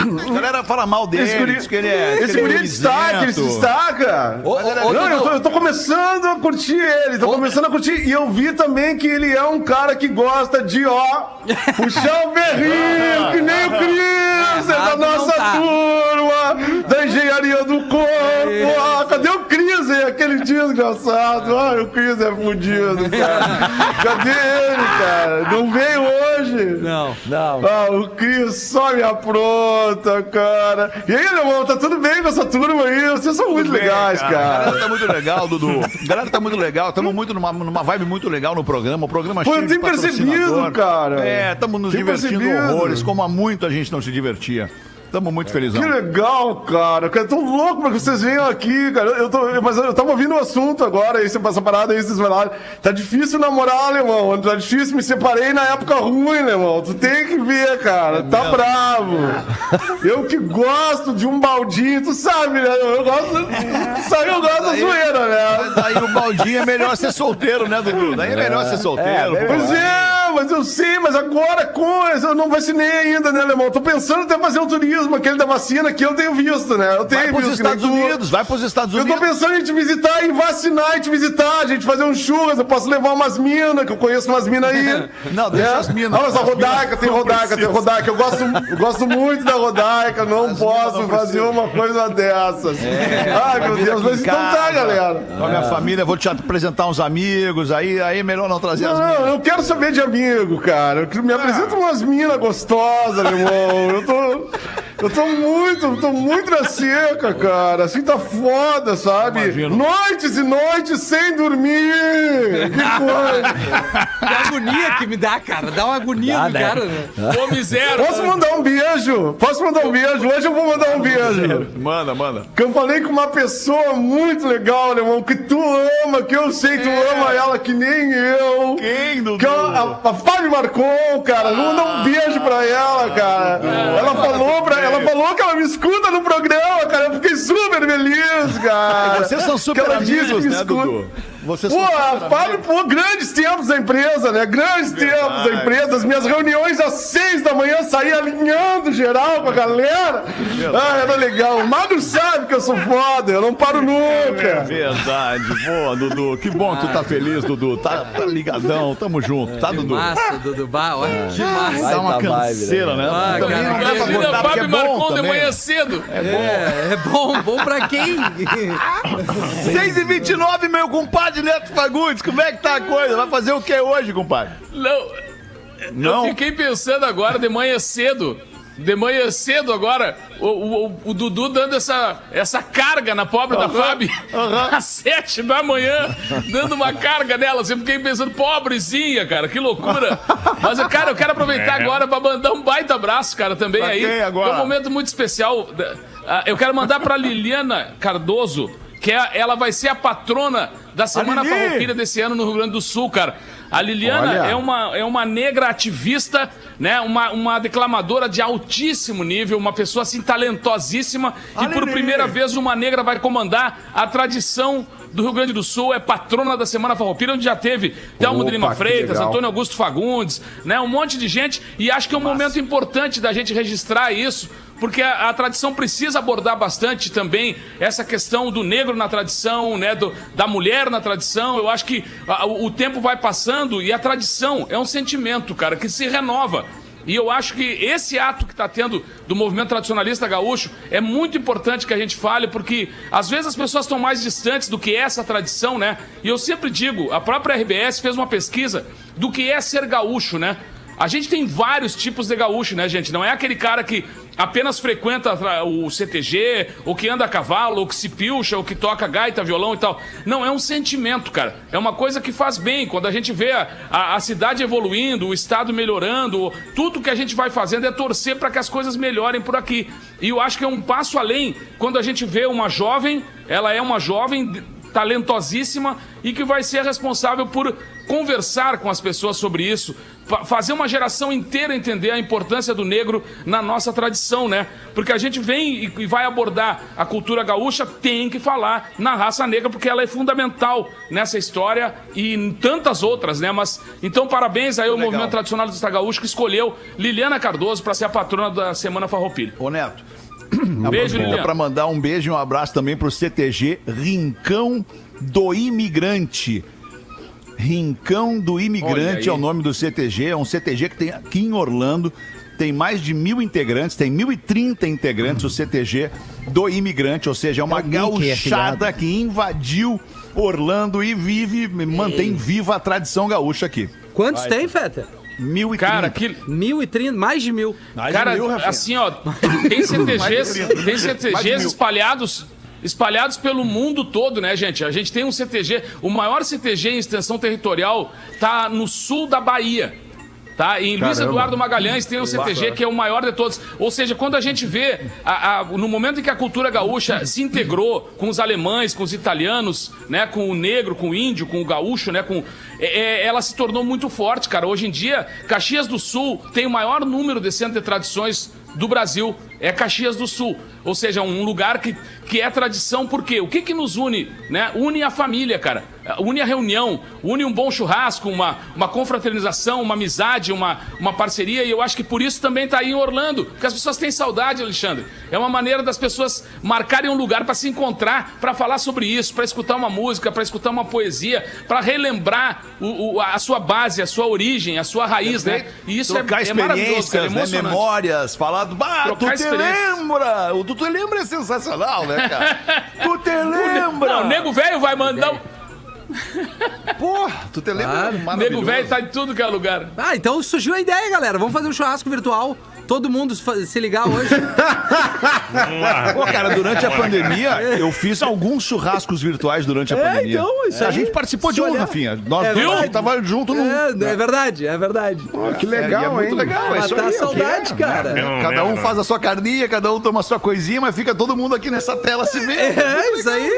Speaker 3: A galera fala mal dele,
Speaker 4: Esse guri,
Speaker 3: diz que ele é.
Speaker 4: esse guri é destaque, ele se destaca.
Speaker 2: Ô, ô, ô,
Speaker 4: não, eu tô, eu tô começando a curtir ele, tô começando a curtir. E eu vi também que ele é um cara que gosta de, ó, puxar o berrinho, [laughs] que nem o Cris, é da nossa
Speaker 6: tá.
Speaker 4: turma, da engenharia do corpo. Ó, cadê o Aquele desgraçado. Ai, o Cris é fudido, cara. Cadê ele, cara? Não veio hoje.
Speaker 6: Não.
Speaker 2: Não.
Speaker 4: Ah, o Cris só me apronta, cara. E aí, irmão, tá tudo bem com essa turma aí? Vocês são muito legais,
Speaker 3: A
Speaker 4: cara.
Speaker 3: galera tá muito legal, Dudu. A galera tá muito legal. Estamos muito numa, numa vibe muito legal no programa. O programa
Speaker 4: Pô,
Speaker 3: cheio de
Speaker 4: percebido, cara.
Speaker 3: É, estamos nos divertindo
Speaker 4: percebido.
Speaker 3: horrores, como há muito a gente não se divertia. Estamos muito felizão.
Speaker 4: Que legal, cara. Cara, tô louco pra que vocês venham aqui, cara. Eu tô, mas eu tava ouvindo o assunto agora, esse, essa parada aí, vocês falaram. Tá difícil namorar, alemão. Tá difícil, me separei na época ruim, alemão. Tu tem que ver, cara. Tá bravo. Eu que gosto de um baldinho, tu sabe, né? Eu gosto. Tu sabe, eu gosto da zoeira, né?
Speaker 3: Mas aí o baldinho é melhor ser solteiro, né, Dudu? Daí é melhor ser solteiro. pô.
Speaker 4: Pois é, mas eu sei, mas agora com essa, eu não vacinei ainda, né, Alemão? Tô pensando até fazer um turismo, aquele da vacina que eu tenho visto, né? Eu tenho
Speaker 3: Vai pros
Speaker 4: visto.
Speaker 3: Estados
Speaker 4: tu.
Speaker 3: Unidos, vai pros Estados
Speaker 4: Eu tô
Speaker 3: Unidos.
Speaker 4: pensando em te visitar e vacinar e te visitar, a gente fazer um churras, eu posso levar umas minas, que eu conheço umas minas aí. [laughs]
Speaker 3: Não, deixa as minas.
Speaker 4: Ah, mas a
Speaker 3: As
Speaker 4: Rodaica, tem
Speaker 3: não
Speaker 4: Rodaica, tem. Rodaica. Eu gosto, eu gosto muito da Rodaica, não posso
Speaker 3: não
Speaker 4: fazer uma coisa dessas. Ai, meu Deus, mas
Speaker 3: em
Speaker 4: então tá, galera.
Speaker 3: Com a minha família, vou te apresentar uns amigos, aí, aí é melhor não trazer as
Speaker 4: Não,
Speaker 3: minas.
Speaker 4: eu quero saber de amigo, cara. Me apresenta umas minas gostosas, irmão. Eu tô. Eu tô muito, tô muito na seca, cara. Assim tá foda, sabe?
Speaker 3: Imagino.
Speaker 4: Noites e noites sem dormir. Que coisa. [laughs]
Speaker 6: Que agonia que me dá, cara. Dá uma agonia
Speaker 2: Dá,
Speaker 6: no
Speaker 2: né?
Speaker 6: cara, né?
Speaker 5: Fome zero.
Speaker 4: Posso mandar um beijo? Posso mandar um beijo? Hoje eu vou mandar um beijo.
Speaker 3: Manda, manda.
Speaker 4: Que eu falei com uma pessoa muito legal, irmão, que tu ama, que eu sei, tu ama ela que nem eu.
Speaker 3: Quem, Dudu?
Speaker 4: Que é a, a Fábio Marcon, cara, manda um beijo pra ela, cara. Ela falou pra, ela falou que ela me escuta no programa, cara. Eu fiquei super feliz, cara.
Speaker 3: Vocês são super amigos, né. Dudu? Vocês
Speaker 4: Pô. Fábio, pô, grandes tempos da empresa, né? Grandes tempos da empresa. As minhas reuniões às seis da manhã saía alinhando geral com a galera. Ah, era legal. O Magro sabe que eu sou foda, eu não paro
Speaker 3: É
Speaker 4: nunca.
Speaker 3: verdade. Boa, Dudu. Que bom que tu tá feliz, Dudu. Tá, tá ligadão. Tamo junto, tá,
Speaker 6: Que
Speaker 3: Dudu?
Speaker 6: massa, Dudu. Bah, olha que massa.
Speaker 3: Dá uma
Speaker 2: vibe,
Speaker 3: canseira, né?
Speaker 6: Ah,
Speaker 3: Também
Speaker 6: cara,
Speaker 3: não dá pra
Speaker 5: Imagina
Speaker 3: cortar, porque é
Speaker 5: Fábio
Speaker 3: bom
Speaker 5: Marcon de
Speaker 3: também.
Speaker 5: manhã cedo.
Speaker 6: É, é bom, bom pra quem?
Speaker 3: 6 e 29 meu compadre Neto Fagundes. Como é que tá a coisa? Vai fazer o que hoje, compadre?
Speaker 5: Não.
Speaker 3: Não?
Speaker 5: Eu fiquei pensando agora, de manhã cedo. De manhã cedo agora, o, o- o Dudu dando essa, essa carga na pobre da Fábio. [laughs] Às sete da manhã, dando uma carga nela. Eu fiquei pensando, pobrezinha, cara, que loucura. Mas, cara, eu quero aproveitar agora pra mandar um baita abraço, cara, também
Speaker 3: Pra
Speaker 5: aí.
Speaker 3: agora?
Speaker 5: É um momento muito especial. Ah, Eu quero mandar pra Liliana Cardoso, que é, ela vai ser a patrona da Semana
Speaker 3: Lili!
Speaker 5: Farroupilha desse ano no Rio Grande do Sul, cara. A Liliana
Speaker 4: Olha.
Speaker 5: é uma, é uma negra ativista, né? Uma, uma declamadora de altíssimo nível, uma pessoa assim talentosíssima. e por
Speaker 3: Lili!
Speaker 5: primeira vez uma negra vai comandar a tradição do Rio Grande do Sul, é patrona da Semana Farroupilha, onde já teve Thelmo de Lima Freitas. Antônio Augusto Fagundes, né? Um monte de gente. E acho que é um momento importante da gente registrar isso, porque a, a tradição precisa abordar bastante também essa questão do negro na tradição, né? Do, da mulher na tradição. Eu acho que a- o, tempo vai passando e a tradição é um sentimento, cara, que se renova. E eu acho que esse ato que está tendo do movimento tradicionalista gaúcho é muito importante que a gente fale, porque às vezes as pessoas estão mais distantes do que é essa tradição, né? E eu sempre digo, a própria RBS fez uma pesquisa do que é ser gaúcho, né? A gente tem vários tipos de gaúcho, né, gente? Não é aquele cara que apenas frequenta o CTG, ou que anda a cavalo, ou que se pilcha, ou que toca gaita, violão e tal. Não, é um sentimento, cara. É uma coisa que faz bem. Quando a gente vê a, a- a cidade evoluindo, o estado melhorando, tudo que a gente vai fazendo é torcer para que as coisas melhorem por aqui. E eu acho que é um passo além quando a gente vê uma jovem, ela é uma jovem talentosíssima e que vai ser responsável por conversar com as pessoas sobre isso, fazer uma geração inteira entender a importância do negro na nossa tradição, né? Porque a gente vem e, vai abordar a cultura gaúcha, tem que falar na raça negra, porque ela é fundamental nessa história e em tantas outras, né? Mas então parabéns aí ao movimento tradicional do Gaúcho que escolheu Liliana Cardoso para ser a patrona da Semana Farroupilha.
Speaker 3: Ô, Neto.
Speaker 5: Beijo,
Speaker 3: Aproveita
Speaker 5: Liliana.
Speaker 3: para mandar um beijo e um abraço também pro CTG Rincão do Imigrante. Rincão do Imigrante é o nome do CTG. É um CTG que tem aqui em Orlando. Tem mais de mil integrantes, tem 1.030 integrantes o CTG do Imigrante, ou seja, é uma
Speaker 7: É
Speaker 3: gauchada
Speaker 7: afiliado.
Speaker 3: que invadiu Orlando e vive, mantém viva a tradição gaúcha aqui.
Speaker 6: Quantos tem, Feta?
Speaker 3: 1.030.
Speaker 5: Cara, que,
Speaker 6: Mil e trinta, mais de mil.
Speaker 5: Cara, assim, ó, tem [laughs] CTGs, tem
Speaker 3: Mais de
Speaker 5: CTGs
Speaker 3: mil.
Speaker 5: espalhados espalhados pelo mundo todo, né, gente? A gente tem um CTG, o maior CTG em extensão territorial tá no sul da Bahia. Tá? Em Luiz. Eduardo Magalhães tem um CTG que é o maior de todos. Ou seja, quando a gente vê, a- a- no momento em que a cultura gaúcha se integrou com os alemães, com os italianos, né, com o negro, com o índio, com o gaúcho, né, com, é- é- ela se tornou muito forte, cara. Hoje em dia, Caxias do Sul tem o maior número de centros de tradições do Brasil. É Caxias do Sul. Ou seja, um lugar que, que é tradição, por quê? O que, que nos une? Né? Une a família, cara. Une a reunião, une um bom churrasco, uma, uma confraternização, uma amizade, uma, uma parceria. E eu acho que por isso também tá aí em Orlando. Porque as pessoas têm saudade, Alexandre. É uma maneira das pessoas marcarem um lugar para se encontrar, para falar sobre isso, para escutar uma música, para escutar uma poesia, para relembrar o- o- a sua base, a sua origem, a sua raiz, né? E isso
Speaker 3: Trocar
Speaker 5: é, é maravilhoso, cara, é
Speaker 3: né? Memórias, falar do. Bah, tu te lembra? O tu te lembra é sensacional, né, cara? [laughs] tu te lembra?
Speaker 5: Não, o nego velho vai mandar. um-
Speaker 3: Porra, tu te lembra?
Speaker 5: O nego velho tá em tudo que é lugar.
Speaker 6: Ah, então surgiu a ideia, galera. Vamos fazer um churrasco virtual. Todo mundo se ligar hoje. [laughs]
Speaker 3: Pô, cara, durante a pandemia, eu fiz alguns churrascos virtuais durante a
Speaker 7: É,
Speaker 3: pandemia.
Speaker 7: então, isso
Speaker 3: a
Speaker 7: aí.
Speaker 3: gente participou de um,
Speaker 7: olhar.
Speaker 3: Rafinha. Nós
Speaker 6: É
Speaker 3: dois, a
Speaker 6: verdade.
Speaker 3: gente tava junto num.
Speaker 6: É, é verdade, é verdade.
Speaker 4: Que
Speaker 3: É, e é
Speaker 4: legal,
Speaker 3: muito
Speaker 4: hein?
Speaker 3: legal, é isso
Speaker 6: Matar
Speaker 3: aí.
Speaker 6: a saudade,
Speaker 3: o que é.
Speaker 6: cara.
Speaker 8: Não,
Speaker 3: Cada um
Speaker 8: não,
Speaker 3: faz a sua carninha, cada um toma a sua coisinha, mas fica todo mundo aqui nessa tela se vendo.
Speaker 6: É, isso aí.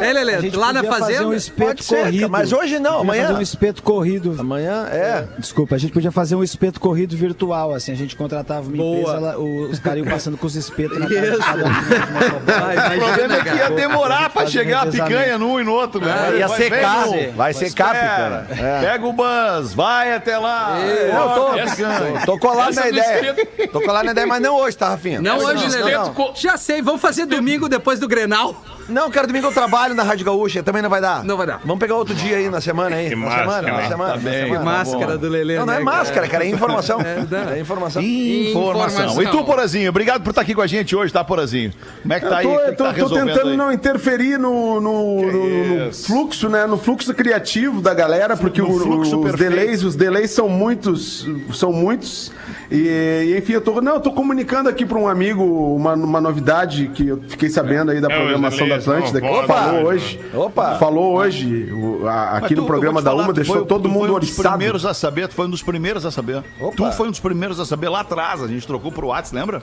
Speaker 6: É,
Speaker 7: A
Speaker 6: Lelê,
Speaker 7: gente
Speaker 6: lá na
Speaker 7: podia fazer
Speaker 6: fazenda.
Speaker 7: um espeto
Speaker 9: Pode ser,
Speaker 7: corrido.
Speaker 9: mas hoje não, amanhã.
Speaker 7: fazer um espeto corrido.
Speaker 9: Amanhã é.
Speaker 7: Desculpa, a gente podia fazer um espeto corrido virtual, assim, a gente contratava uma
Speaker 6: Boa.
Speaker 7: empresa, ela- os caras iam passando com os espetos na cada um.
Speaker 6: Ah,
Speaker 3: O problema é que ia
Speaker 7: cara.
Speaker 3: demorar pra chegar a picanha num e no outro, né?
Speaker 9: ia
Speaker 3: Vai,
Speaker 9: secar,
Speaker 3: vem, não.
Speaker 9: vai secar a picanha. É.
Speaker 3: Pega o bus, vai até lá.
Speaker 9: Eu tô, tô colado na ideia. Tô colado na ideia, mas não hoje, tá, Rafinha?
Speaker 6: Não hoje,
Speaker 5: espeto co-
Speaker 6: Já sei, vamos fazer domingo depois do Grenal.
Speaker 9: Não, cara, domingo eu trabalho na Rádio Gaúcha, também não vai dar.
Speaker 6: Não vai dar.
Speaker 9: Vamos pegar outro dia aí na semana aí.
Speaker 8: Que
Speaker 9: na
Speaker 8: máscara,
Speaker 9: semana, na
Speaker 8: né?
Speaker 9: semana.
Speaker 3: Tá
Speaker 9: na
Speaker 3: bem,
Speaker 9: semana.
Speaker 6: Máscara do Lelê.
Speaker 9: Não, não é
Speaker 6: né,
Speaker 9: máscara, cara, é informação. [laughs]
Speaker 6: É.
Speaker 9: É informação.
Speaker 3: Informação.
Speaker 5: Informação.
Speaker 3: E tu, Porazinho, obrigado por estar aqui com a gente hoje, tá, Porazinho? Como é que tá aí?
Speaker 4: Eu tô, tô-
Speaker 3: tá
Speaker 4: tô
Speaker 3: resolvendo
Speaker 4: tentando
Speaker 3: aí?
Speaker 4: não interferir no, no- no- no fluxo, né? No fluxo criativo da galera, porque o-
Speaker 3: fluxo
Speaker 4: os delays, os delays são muitos, são muitos. E, enfim, eu tô, não, eu tô comunicando aqui para um amigo uma, uma novidade que eu fiquei sabendo aí da
Speaker 8: É, os
Speaker 4: programação da
Speaker 8: são
Speaker 4: Atlântida, que falou
Speaker 8: né?
Speaker 4: hoje.
Speaker 9: Opa!
Speaker 4: Falou hoje o- a- aqui
Speaker 3: tu,
Speaker 4: no programa da
Speaker 3: falar,
Speaker 4: Uma,
Speaker 3: tu
Speaker 4: deixou
Speaker 3: foi-
Speaker 4: todo
Speaker 3: tu
Speaker 4: mundo
Speaker 3: foi um dos
Speaker 4: oriçado.
Speaker 3: primeiros a saber, tu foi um dos primeiros a saber.
Speaker 9: Opa.
Speaker 3: Tu foi um dos primeiros a saber lá atrás, a gente trocou pro WhatsApp, lembra?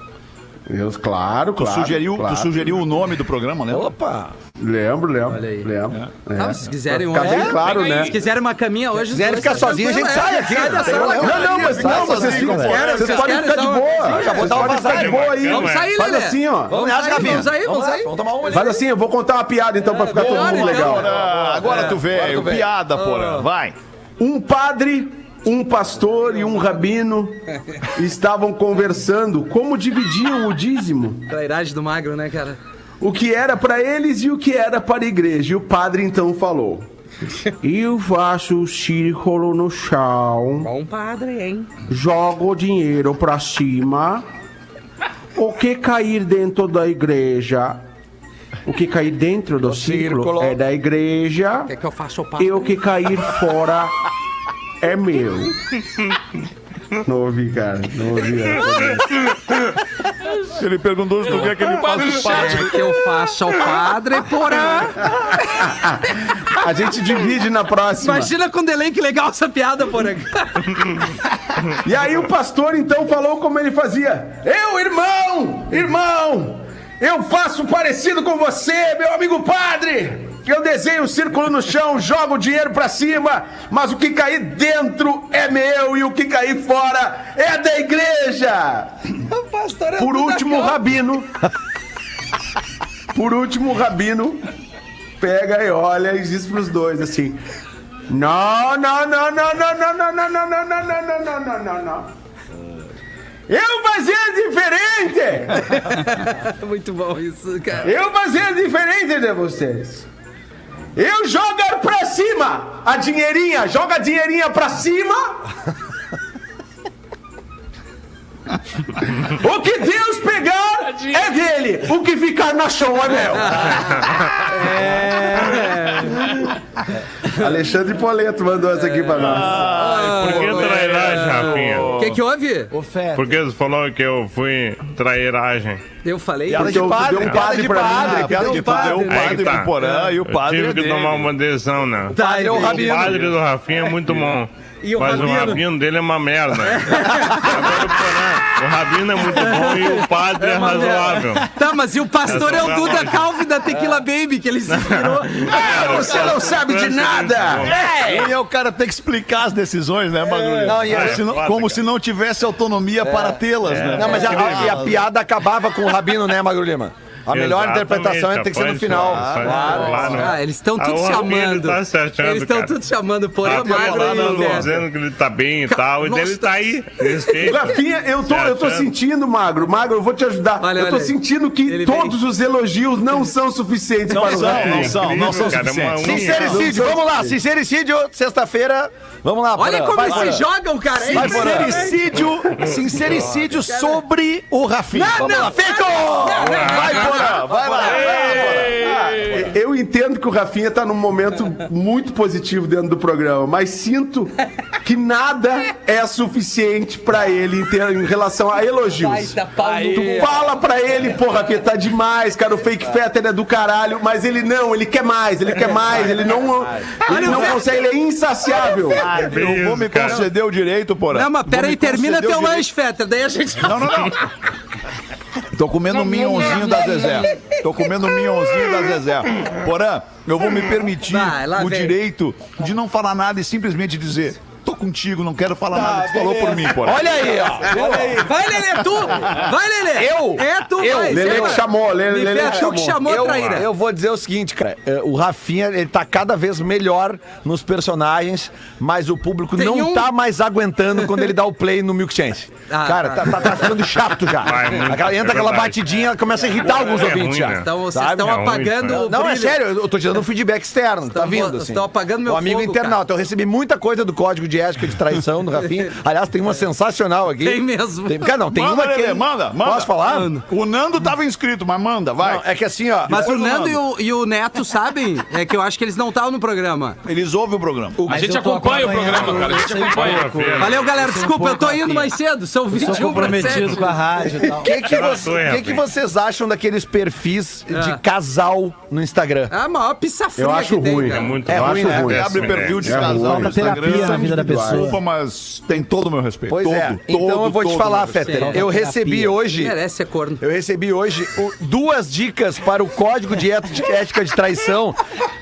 Speaker 4: Eu, claro,
Speaker 3: Tu,
Speaker 4: claro.
Speaker 3: sugeriu,
Speaker 4: claro.
Speaker 3: tu sugeriu o nome do programa, né?
Speaker 9: Opa!
Speaker 4: Lembro, lembro.
Speaker 6: Olha aí.
Speaker 4: Lembro. É.
Speaker 6: Tá, mas se quiserem hoje-
Speaker 4: bem claro,
Speaker 6: Se
Speaker 4: né?
Speaker 6: quiserem uma caminha hoje...
Speaker 9: Se quiserem ficar sozinhos, a gente sai
Speaker 6: é,
Speaker 9: aqui,
Speaker 6: Sai da
Speaker 9: não
Speaker 6: sala.
Speaker 4: Não, não, mas não, vocês ficam.
Speaker 6: Querem,
Speaker 4: Vocês
Speaker 6: vocês
Speaker 4: podem ficar de
Speaker 6: uma-
Speaker 4: boa.
Speaker 9: Já vou dar uma
Speaker 4: ficar de boa aí.
Speaker 6: Vamos sair,
Speaker 4: Faz
Speaker 6: Lelê.
Speaker 4: assim, ó.
Speaker 6: Vamos
Speaker 9: nessa,
Speaker 6: sair, vamos sair, vamos sair.
Speaker 9: Vamos tomar uma
Speaker 4: Faz assim, eu vou contar uma piada então pra ficar todo mundo
Speaker 6: então.
Speaker 4: legal.
Speaker 3: Agora, tu veio. piada, porra. Vai.
Speaker 4: Um padre, um pastor e um rabino [laughs] estavam conversando como dividiam o dízimo.
Speaker 6: Trairagem do magro, né, cara?
Speaker 4: O que era para eles e o que era para a igreja. E o padre então falou: [laughs] Eu faço o círculo no chão,
Speaker 6: Bom padre, hein?
Speaker 4: jogo o dinheiro pra cima. O que cair dentro da igreja? O que cair dentro do círculo,
Speaker 9: círculo.
Speaker 4: é da igreja.
Speaker 6: Quer que eu faça o padre?
Speaker 4: E o que cair fora [laughs] é meu. Não ouvi, cara. Não ouvi.
Speaker 3: Ele perguntou se tu quer que ele faça o padre.
Speaker 6: Que eu faça o padre, porã?
Speaker 4: A gente divide na próxima.
Speaker 6: Imagina com delay que legal essa piada, porã.
Speaker 4: E aí o pastor então falou como ele fazia. Eu, irmão, irmão, eu faço parecido com você, meu amigo padre. Eu desenho um círculo no chão, jogo o dinheiro pra cima, mas o que cair dentro é meu e o que cair fora é da igreja. Por último, o rabino. Por último, o rabino pega e olha e diz pros dois assim: Não, não, não, não, não, não, não, não, não, não, não, não, não, não, não, não, não. Eu fazia diferente!
Speaker 6: Muito bom isso, cara.
Speaker 4: Eu fazia diferente de vocês. Eu jogo pra cima a dinheirinha, joga a dinheirinha pra cima. [laughs] O que Deus pegar é dele, o que ficar no chão é meu. Alexandre Poleto mandou essa aqui pra nós.
Speaker 8: Por que trairagem, Rafinha?
Speaker 6: O que que houve?
Speaker 7: Fé.
Speaker 8: Por que você falou que eu fui trairagem?
Speaker 6: Eu falei?
Speaker 9: Piada de
Speaker 4: eu-
Speaker 9: padre,
Speaker 4: deu um
Speaker 9: piada
Speaker 4: padre
Speaker 9: de
Speaker 4: pra mim,
Speaker 9: padre,
Speaker 4: né?
Speaker 9: piada de padre.
Speaker 3: o padre
Speaker 8: tá.
Speaker 3: pro Porã e o
Speaker 8: Eu
Speaker 3: padre
Speaker 8: tive
Speaker 3: é
Speaker 8: que
Speaker 3: dele.
Speaker 8: tomar uma decisão, né?
Speaker 9: Tá, é o
Speaker 8: O padre do Rafinha é muito bom.
Speaker 6: E o
Speaker 8: mas
Speaker 6: rabino?
Speaker 8: o rabino dele é uma merda. [laughs] Agora o rabino é muito bom e o padre é, razoável.
Speaker 6: Tá, mas e o pastor é o Duda Calvi da Tequila Baby, que ele se inspirou. [laughs]
Speaker 4: Você não sabe de nada!
Speaker 3: E aí o cara tem que explicar as decisões, né, Bagulho?
Speaker 9: Não, e
Speaker 3: como,
Speaker 9: é,
Speaker 3: se não,
Speaker 8: foda,
Speaker 3: como
Speaker 8: cara.
Speaker 3: se não tivesse autonomia para tê-las, né?
Speaker 9: Não, mas a, a- e a piada acabava com o rabino, né, Magro Lima? A melhor
Speaker 8: Exatamente,
Speaker 9: interpretação tem que ser no final.
Speaker 8: após,
Speaker 9: Claro.
Speaker 8: claro.
Speaker 6: Ah, eles estão
Speaker 8: Ah,
Speaker 6: tudo se amando.
Speaker 8: tá se achando,
Speaker 6: Eles estão tudo se amando, porém, magro e
Speaker 8: dizendo que ele tá bem e tal. E ele tá aí. Respeito.
Speaker 4: Rafinha, eu tô, eu tô sentindo, Magro. Magro, eu vou te ajudar.
Speaker 6: Olha,
Speaker 4: eu tô
Speaker 6: olha
Speaker 4: sentindo que
Speaker 6: Ele
Speaker 4: todos os elogios não são suficientes
Speaker 3: Não
Speaker 4: para o
Speaker 3: são,
Speaker 4: Rafinha.
Speaker 3: não são, não são
Speaker 8: Cara, é
Speaker 3: suficientes.
Speaker 9: Sincericídio, vamos lá, sincericídio, sexta-feira. Vamos lá,
Speaker 6: Olha como eles se jogam, cara. É.
Speaker 3: Sincericídio, sincericídio sobre o Rafinha.
Speaker 6: Não, não, feito!
Speaker 3: Vai, Porã, vai lá.
Speaker 4: Eu entendo que o Rafinha tá num momento muito positivo dentro do programa, mas sinto que nada é suficiente pra ele em, ter- em relação a elogios.
Speaker 6: Tá
Speaker 4: Tu fala pra ele, porra, que tá demais, cara, o fake fetter é do caralho, mas ele não, ele quer mais, ele quer mais, ele não, ele não consegue, ele é insaciável.
Speaker 3: Eu vou me conceder o direito, Porã.
Speaker 6: Não, mas peraí, termina teu lanche, Fetter. Daí a gente.
Speaker 3: Não, não, não. [laughs] Tô comendo um minhãozinho da Zezé. Tô comendo um minhãozinho da Zezé. Porã, eu vou me permitir
Speaker 6: Vai, lá
Speaker 3: o
Speaker 6: vem.
Speaker 3: direito de não falar nada e simplesmente dizer: tô contigo, não quero falar nada. Tu falou por mim, Porã.
Speaker 9: Olha aí, ó.
Speaker 6: Vai, Lelê, tu! Vai, Lelê!
Speaker 9: Eu?
Speaker 6: É tu,
Speaker 9: Eu?
Speaker 6: vai.
Speaker 4: Lelê que chamou, Lelê, Lelê que
Speaker 6: tu que chamou a
Speaker 9: Eu,
Speaker 6: traíra.
Speaker 9: eu vou dizer o seguinte, cara. é, O Rafinha, ele tá cada vez melhor nos personagens, mas o público
Speaker 6: Tem
Speaker 9: não
Speaker 6: um-
Speaker 9: tá mais aguentando quando ele dá o play no Milk Chance.
Speaker 6: Ah,
Speaker 9: cara,
Speaker 6: tá.
Speaker 9: tá, tá, tá ficando chato já.
Speaker 8: Vai, muito,
Speaker 9: Aquela- entra
Speaker 8: é
Speaker 9: aquela
Speaker 8: verdade.
Speaker 9: batidinha, começa a irritar alguns
Speaker 8: É
Speaker 9: ouvintes
Speaker 8: ruim,
Speaker 9: já.
Speaker 8: né?
Speaker 6: Então vocês
Speaker 9: Sabe?
Speaker 6: estão
Speaker 8: É ruim,
Speaker 6: apagando o
Speaker 9: Não, é sério, eu tô te dando um feedback externo, tá vindo assim.
Speaker 6: estão apagando meu
Speaker 9: O amigo
Speaker 6: fogo,
Speaker 9: internauta, eu recebi muita coisa do código de ética de traição do Rafinha. Aliás, tem uma sensacional aqui.
Speaker 6: Tem mesmo.
Speaker 9: Tem, cara, não, tem
Speaker 3: manda,
Speaker 9: uma que...
Speaker 3: Lelê, manda, manda.
Speaker 9: Posso falar?
Speaker 3: O Nando tava inscrito, mas manda, vai.
Speaker 9: Não, é que assim, ó...
Speaker 6: Mas o Nando e o, e o Neto sabem, é que eu acho que eles não estavam no programa.
Speaker 3: Eles ouvem o programa.
Speaker 5: A
Speaker 7: Mas
Speaker 5: gente acompanha o programa, cara. A gente acompanha.
Speaker 6: Valeu, galera. Desculpa, eu tô indo mais cedo. São
Speaker 7: Sou
Speaker 6: 21 para
Speaker 7: comprometido
Speaker 6: 7.
Speaker 7: com a rádio e tal.
Speaker 9: O que, que, você- que que vocês acham daqueles perfis
Speaker 6: Ah.
Speaker 9: de casal no Instagram?
Speaker 6: É a maior pizza fria
Speaker 4: Eu acho
Speaker 6: que tem,
Speaker 4: ruim.
Speaker 8: É muito
Speaker 9: É
Speaker 4: Eu
Speaker 9: ruim,
Speaker 4: acho
Speaker 9: né?
Speaker 4: ruim.
Speaker 3: Abre perfil de
Speaker 4: É
Speaker 3: casal
Speaker 4: ruim.
Speaker 3: no
Speaker 7: Falta terapia
Speaker 3: Instagram.
Speaker 7: na vida da
Speaker 4: Deus.
Speaker 7: Pessoa.
Speaker 3: Desculpa, mas tem todo o meu respeito.
Speaker 9: Pois
Speaker 3: todo,
Speaker 9: é. Então
Speaker 3: todo,
Speaker 9: eu vou te falar. Fetter. Eu recebi hoje.
Speaker 6: Merece ser corno.
Speaker 9: Eu recebi hoje o- duas dicas para o código de ética de, traição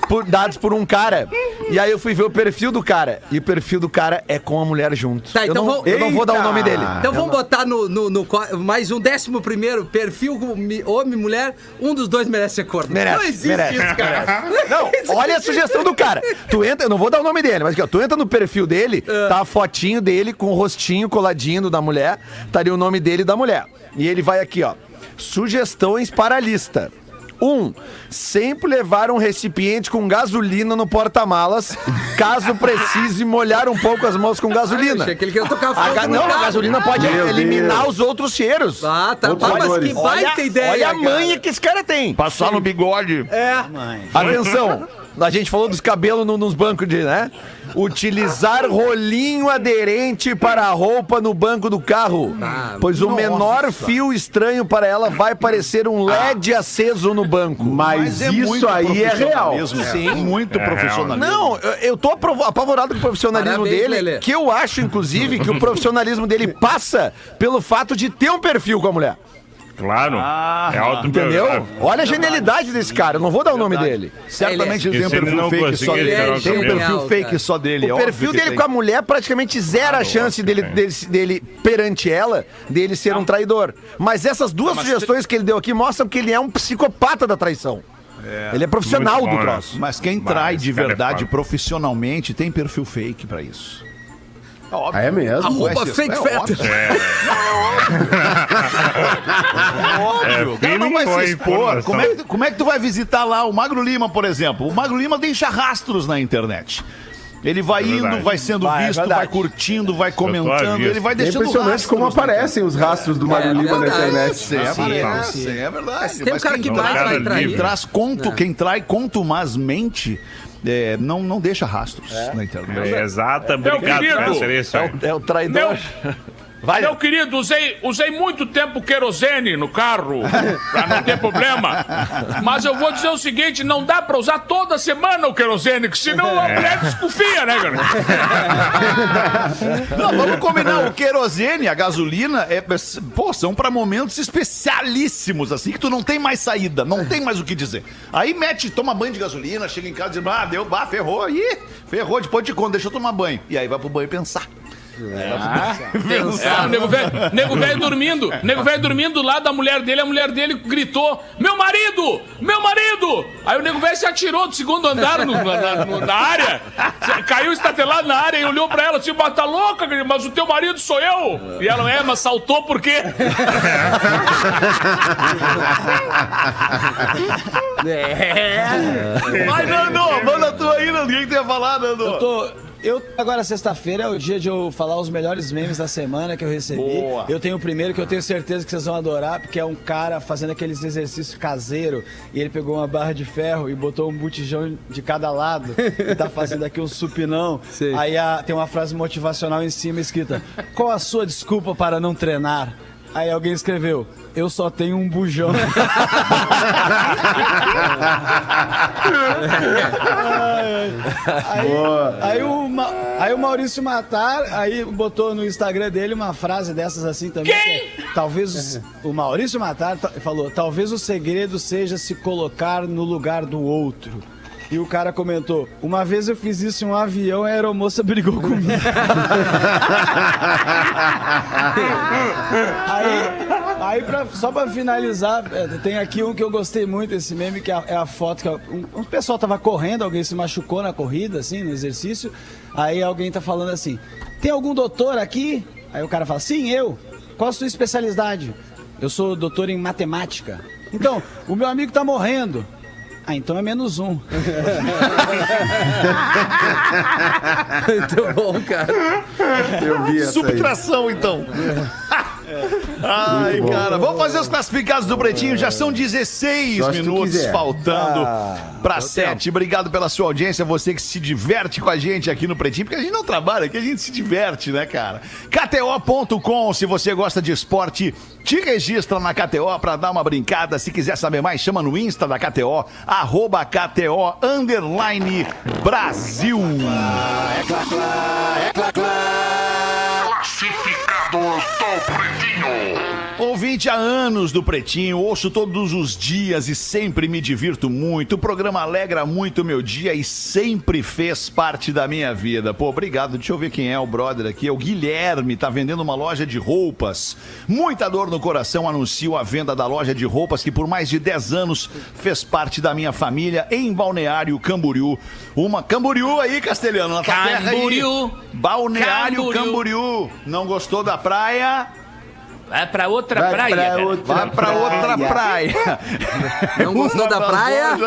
Speaker 9: por- dados por um cara. E aí eu fui ver o perfil do cara. E o perfil do cara é com a mulher junto.
Speaker 6: Tá,
Speaker 9: eu,
Speaker 6: então
Speaker 9: não,
Speaker 6: vamos-
Speaker 9: eu não vou dar o nome dele.
Speaker 6: Então vamos botar no, no, no mais um décimo primeiro perfil homem, mulher, um dos dois merece ser corno.
Speaker 9: Merece,
Speaker 6: Não existe
Speaker 9: merece.
Speaker 6: isso, cara.
Speaker 9: Não, olha a sugestão do cara. Tu entra, eu não vou dar o nome dele, mas aqui, ó, tu entra no perfil dele, tá a fotinho dele com o rostinho coladinho da mulher, estaria o nome dele e da mulher. E ele vai aqui, ó. Sugestões para a lista. Um, sempre levar um recipiente com gasolina no porta-malas, caso precise molhar um pouco as mãos com gasolina.
Speaker 6: Achei que ele queria tocar
Speaker 9: A ga- não, a gasolina pode
Speaker 4: Meu
Speaker 9: eliminar
Speaker 4: Deus.
Speaker 9: os outros cheiros.
Speaker 6: Ah, tá.
Speaker 4: Outros
Speaker 6: Ah, mas que baita
Speaker 9: olha,
Speaker 6: ideia,
Speaker 9: olha a
Speaker 6: cara.
Speaker 9: manha que esse cara tem.
Speaker 3: Passar no bigode.
Speaker 6: É.
Speaker 9: Atenção, a gente falou dos cabelos no- nos bancos de, né? Utilizar rolinho aderente para a roupa no banco do carro.
Speaker 6: Ah,
Speaker 9: pois o menor fio estranho para ela vai parecer um LED aceso no banco.
Speaker 4: Mas,
Speaker 3: é
Speaker 4: isso
Speaker 3: muito
Speaker 4: aí é real.
Speaker 3: profissionalismo. Sim. Muito profissionalismo.
Speaker 9: Não, eu, eu tô aprovo- apavorado com o profissionalismo
Speaker 6: Parabéns,
Speaker 9: dele,
Speaker 6: Lelê.
Speaker 9: que eu acho, inclusive, que o profissionalismo dele passa pelo fato de ter um perfil com a mulher.
Speaker 8: Claro.
Speaker 3: Ah,
Speaker 8: é auto
Speaker 9: Entendeu? Olha a genialidade desse cara, eu não vou dar o nome dele.
Speaker 3: Certamente ele tem um perfil fake só dele. Tem um perfil fake só dele. é
Speaker 9: O
Speaker 3: óbvio
Speaker 9: perfil dele com a mulher praticamente zero a chance dele, dele, dele perante ela, dele ser um traidor. Mas essas duas sugestões que ele deu aqui mostram que ele é um psicopata da traição. Ele é profissional
Speaker 8: Muito
Speaker 9: do
Speaker 8: bom, né?
Speaker 9: troço.
Speaker 3: Mas quem
Speaker 8: Bah,
Speaker 3: trai de
Speaker 8: é
Speaker 3: verdade
Speaker 8: foda.
Speaker 3: profissionalmente tem perfil fake pra isso. É óbvio.
Speaker 4: Ah, é mesmo?
Speaker 6: Arroba
Speaker 3: Mas
Speaker 6: fake
Speaker 3: é
Speaker 6: fat.
Speaker 3: óbvio.
Speaker 8: É, [laughs] [laughs]
Speaker 3: Óbvio, o cara não
Speaker 8: feeling
Speaker 3: vai se expor. Como é, que, como é que tu vai visitar lá o Magro Lima, por exemplo? O Magro Lima deixa rastros na internet. Ele vai
Speaker 8: É
Speaker 3: indo, vai sendo
Speaker 9: Vai, é
Speaker 3: visto,
Speaker 9: verdade.
Speaker 3: vai curtindo, vai comentando, ele vai
Speaker 4: É
Speaker 3: deixando
Speaker 4: impressionante
Speaker 3: rastros
Speaker 4: como
Speaker 3: na
Speaker 4: aparecem os rastros do Magro
Speaker 6: É
Speaker 4: Lima na
Speaker 6: verdade.
Speaker 4: internet.
Speaker 3: Sim, aparece, é verdade.
Speaker 6: Tem um cara que
Speaker 3: traz-
Speaker 6: mais vai trair.
Speaker 3: Quem traz conto,
Speaker 6: É.
Speaker 3: quem trai contumazmente, é, não, não deixa rastros na internet.
Speaker 8: É, exata, obrigado. isso aí.
Speaker 9: É o traidor. [laughs] Vai.
Speaker 5: Meu querido, usei, usei muito tempo querosene no carro, [laughs] pra não ter problema. Mas eu vou dizer o seguinte, não dá pra usar toda semana o querosene, que senão a mulher desconfia, né, cara? [laughs]
Speaker 3: Não, vamos combinar. O querosene, a gasolina, é, pô, são pra momentos especialíssimos, assim, que tu não tem mais saída, não tem mais o que dizer. Aí mete, toma banho de gasolina, chega em casa e diz, ah, deu, bah, ferrou, ih, ferrou, depois de conta, deixa eu tomar banho. E aí vai pro banho pensar. [laughs]
Speaker 5: É, o nego velho, nego velho dormindo, nego velho dormindo lá da mulher dele, a mulher dele gritou: Meu marido! Meu marido! Aí o nego velho se atirou do segundo andar no- na, no- na área, caiu estatelado na área e olhou pra ela assim: Mas tá louca, mas o teu marido sou eu! E ela, é, mas saltou por quê? [laughs]
Speaker 3: Vai, Nando, manda tu aí, Nando. O que que tu ia falar, Nando?
Speaker 7: Eu tô. Eu, agora, sexta-feira, é o dia de eu falar os melhores memes da semana que eu recebi.
Speaker 3: Boa.
Speaker 7: Eu tenho o primeiro que eu tenho certeza que vocês vão adorar, porque é um cara fazendo aqueles exercícios caseiro e ele pegou uma barra de ferro e botou um botijão de cada lado e tá fazendo aqui um supinão. [laughs]
Speaker 6: Sei.
Speaker 7: Aí a- tem uma frase motivacional em cima escrita: Qual a sua desculpa para não treinar? Aí alguém escreveu: Eu só tenho um bujão. [laughs] [laughs] Aí, aí, o, Ma- aí o Maurício Matar aí botou no Instagram dele uma frase dessas assim também. que é, talvez o, o Maurício Matar ta- falou: talvez o segredo seja se colocar no lugar do outro. E o cara comentou: Uma vez eu fiz isso em um avião e a aeromoça brigou comigo. [laughs] aí, aí pra- só pra finalizar, é, tem aqui um que eu gostei muito desse meme, que é a, é a foto que um, um pessoal tava correndo, alguém se machucou na corrida, assim, no exercício. Aí alguém tá falando assim: Tem algum doutor aqui? Aí o cara fala: Sim, eu. Qual a sua especialidade? Eu sou doutor em matemática. Então, o meu amigo tá morrendo. Ah, então é menos um. [laughs]
Speaker 6: Muito bom, cara.
Speaker 4: Eu vi essa aí.
Speaker 3: Subtração, então. [laughs] Ai, cara, vamos fazer os classificados do Pretinho. Já são 16
Speaker 4: Só se tu
Speaker 3: minutos
Speaker 4: quiser.
Speaker 3: faltando pra 7. Obrigado pela sua audiência, você que se diverte com a gente aqui no Pretinho, porque a gente não trabalha aqui, a gente se diverte, né, cara? KTO.com, se você gosta de esporte, te registra na KTO pra dar uma brincada. Se quiser saber mais, chama no Insta da KTO, arroba KTO, underline Brasil. Ouvinte há anos do Pretinho, ouço todos os dias e sempre me divirto muito. O programa alegra muito o meu dia e sempre fez parte da minha vida. Pô, obrigado. Deixa eu ver quem é o brother aqui. É o Guilherme, tá vendendo uma loja de roupas. Muita dor no coração anuncio a venda da loja de roupas que por mais de 10 anos fez parte da minha família em Balneário Camboriú. Uma Camboriú aí, Castelhano, na tua terra aí.
Speaker 5: Camboriú.
Speaker 3: Balneário
Speaker 5: Camboriú.
Speaker 3: Camboriú. Não gostou da praia?
Speaker 5: Vai pra outra
Speaker 4: Vai
Speaker 5: praia,
Speaker 4: pra
Speaker 5: cara.
Speaker 4: outra
Speaker 3: Vai pra outra praia. [laughs]
Speaker 6: Não gostou da praia? [laughs]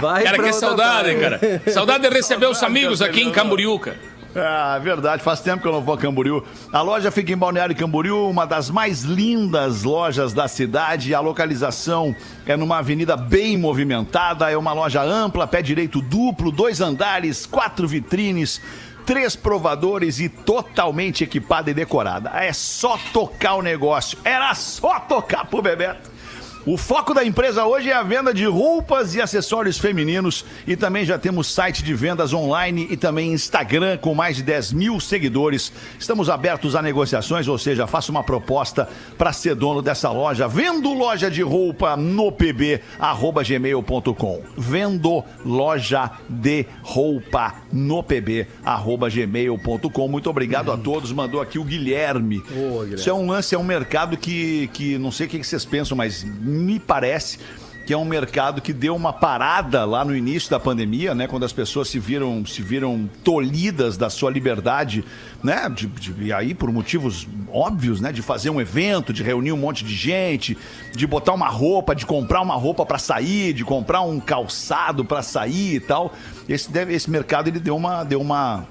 Speaker 6: Vai
Speaker 5: Cara,
Speaker 6: pra
Speaker 5: que
Speaker 6: outra
Speaker 5: saudade,
Speaker 6: praia.
Speaker 5: cara. Saudade de receber os amigos aqui em Camboriú, cara.
Speaker 3: Ah, verdade, faz tempo que eu não vou a Camboriú. A loja fica em Balneário Camboriú, uma das mais lindas lojas da cidade. A localização é numa avenida bem movimentada, é uma loja ampla, pé direito duplo, dois andares, quatro vitrines. Três provadores e totalmente equipada e decorada. É só tocar o negócio. Era só tocar pro Bebeto. O foco da empresa hoje é a venda de roupas e acessórios femininos e também já temos site de vendas online e também Instagram com mais de 10 mil seguidores. Estamos abertos a negociações, ou seja, faça uma proposta para ser dono dessa loja. Vendo loja de roupa no pb, arroba gmail.com. Vendo loja de roupa no pb, arroba gmail.com. Muito obrigado a todos. Mandou aqui o Guilherme. Isso é um lance, é um mercado que, que não sei o que vocês pensam, mas me parece que é um mercado que deu uma parada lá no início da pandemia, né? Quando as pessoas se viram, se viram tolhidas da sua liberdade, né? De, de- e aí, por motivos óbvios, né? De fazer um evento, de reunir um monte de gente, de botar uma roupa, de comprar uma roupa para sair, de comprar um calçado para sair e tal. Esse, deve, esse mercado ele deu uma, deu uma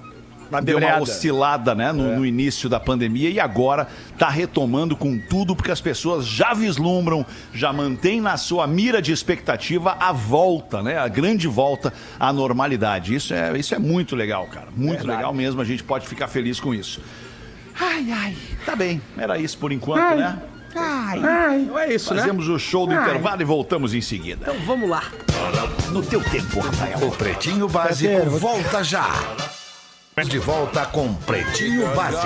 Speaker 3: deu uma oscilada, né, no, no início da pandemia e agora tá retomando com tudo porque as pessoas já vislumbram, já mantêm na sua mira de expectativa a volta, né, a grande volta à normalidade. Isso é, isso é muito legal, cara, muito legal mesmo. A gente pode ficar feliz com isso. Ai, ai, tá bem. Era isso por enquanto, né?
Speaker 6: Não é isso, né?
Speaker 3: Fazemos o show do intervalo e voltamos em seguida.
Speaker 6: Então vamos lá.
Speaker 3: No teu tempo, Rafael.
Speaker 1: O Pretinho Básico volta já. De volta com Pretinho Básico.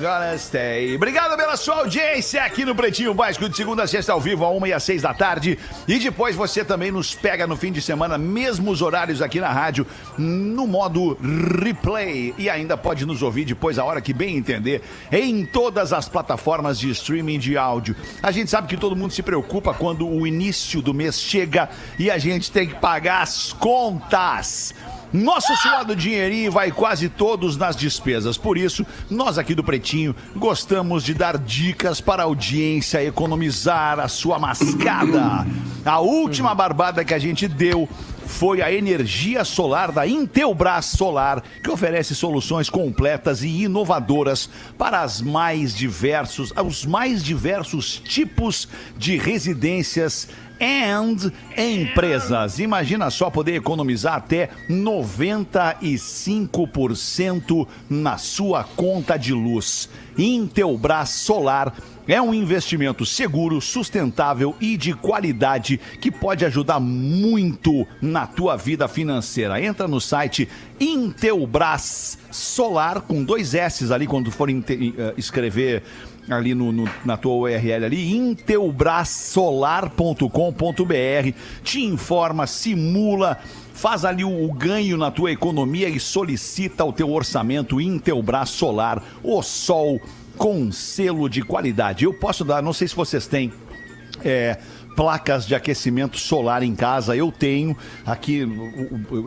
Speaker 3: Gonna stay. Obrigado pela sua audiência aqui no Pretinho Básico de segunda a sexta ao vivo, a uma e às seis da tarde. E depois você também nos pega no fim de semana, mesmos horários aqui na rádio, no modo replay. E ainda pode nos ouvir depois, a hora que bem entender, em todas as plataformas de streaming de áudio. A gente sabe que todo mundo se preocupa quando o início do mês chega e a gente tem que pagar as contas. Nosso suado dinheirinho vai quase todos nas despesas. Por isso, nós aqui do Pretinho gostamos de dar dicas para a audiência economizar a sua mascada. A última barbada que a gente deu foi a energia solar da Intelbras Solar, que oferece soluções completas e inovadoras para as mais diversos, os mais diversos tipos de residências and empresas. Imagina só poder economizar até 95% na sua conta de luz. Intelbras Solar é um investimento seguro, sustentável e de qualidade que pode ajudar muito na tua vida financeira. Entra no site Intelbras Solar com dois S ali quando for eh, escrever ali no, no- na tua URL ali, intelbrasolar.com.br, te informa, simula, faz ali o, o ganho na tua economia e solicita o teu orçamento Intelbras Solar, o sol com selo de qualidade. Eu posso dar, não sei se vocês têm é, placas de aquecimento solar em casa. Eu tenho aqui,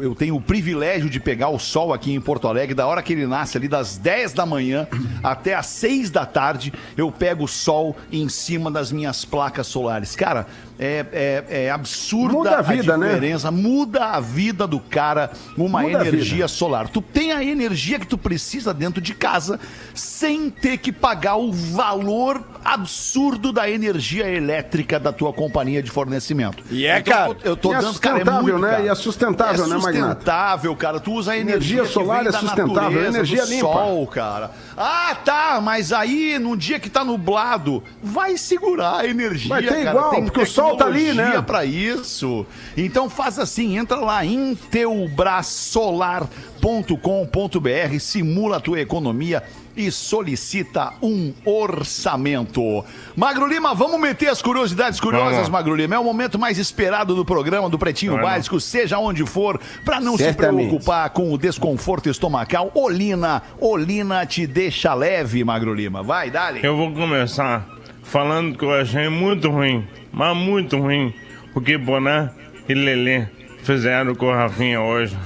Speaker 3: eu tenho o privilégio de pegar o sol aqui em Porto Alegre, da hora que ele nasce ali, das 10 da manhã até às 6 da tarde eu pego o sol em cima das minhas placas solares. Cara, é, é, é absurda
Speaker 4: Muda a vida, né?
Speaker 3: diferença, muda a vida do cara uma
Speaker 4: Muda a
Speaker 3: energia solar. Tu tem a energia que tu precisa dentro de casa sem ter que pagar o valor absurdo da energia elétrica da tua companhia de fornecimento.
Speaker 9: E é,
Speaker 3: Então,
Speaker 9: cara.
Speaker 3: Eu tô
Speaker 4: E é
Speaker 3: dando, cara, é
Speaker 4: sustentável,
Speaker 3: muito,
Speaker 4: né?
Speaker 3: cara.
Speaker 4: E é sustentável,
Speaker 3: é
Speaker 4: né, Magnata?
Speaker 3: sustentável, cara. Tu usa a energia,
Speaker 4: Energia
Speaker 3: que
Speaker 4: solar
Speaker 3: vem
Speaker 4: é sustentável,
Speaker 3: natureza,
Speaker 4: energia
Speaker 3: do
Speaker 4: limpa.
Speaker 3: sol, cara. Ah, tá, mas aí, num dia que tá nublado, vai segurar a energia,
Speaker 4: Vai ter
Speaker 3: cara.
Speaker 4: igual,
Speaker 3: Tem
Speaker 4: porque o sol tá ali, né?
Speaker 3: pra isso. Então faz assim, entra lá em teubrasolar.com.br, simula a tua economia e solicita um orçamento. Magro Lima, vamos meter as curiosidades curiosas. Magro Lima. É o momento mais esperado do programa do Pretinho
Speaker 8: Vamos.
Speaker 3: Básico, seja onde for, pra não
Speaker 4: Certamente.
Speaker 3: se preocupar com o desconforto estomacal. Olina, Olina te deixa leve, Magro Lima. Vai, dale.
Speaker 8: Eu vou começar falando que eu achei muito ruim, mas muito ruim, o que Bonan e Lelê fizeram com o Rafinha hoje.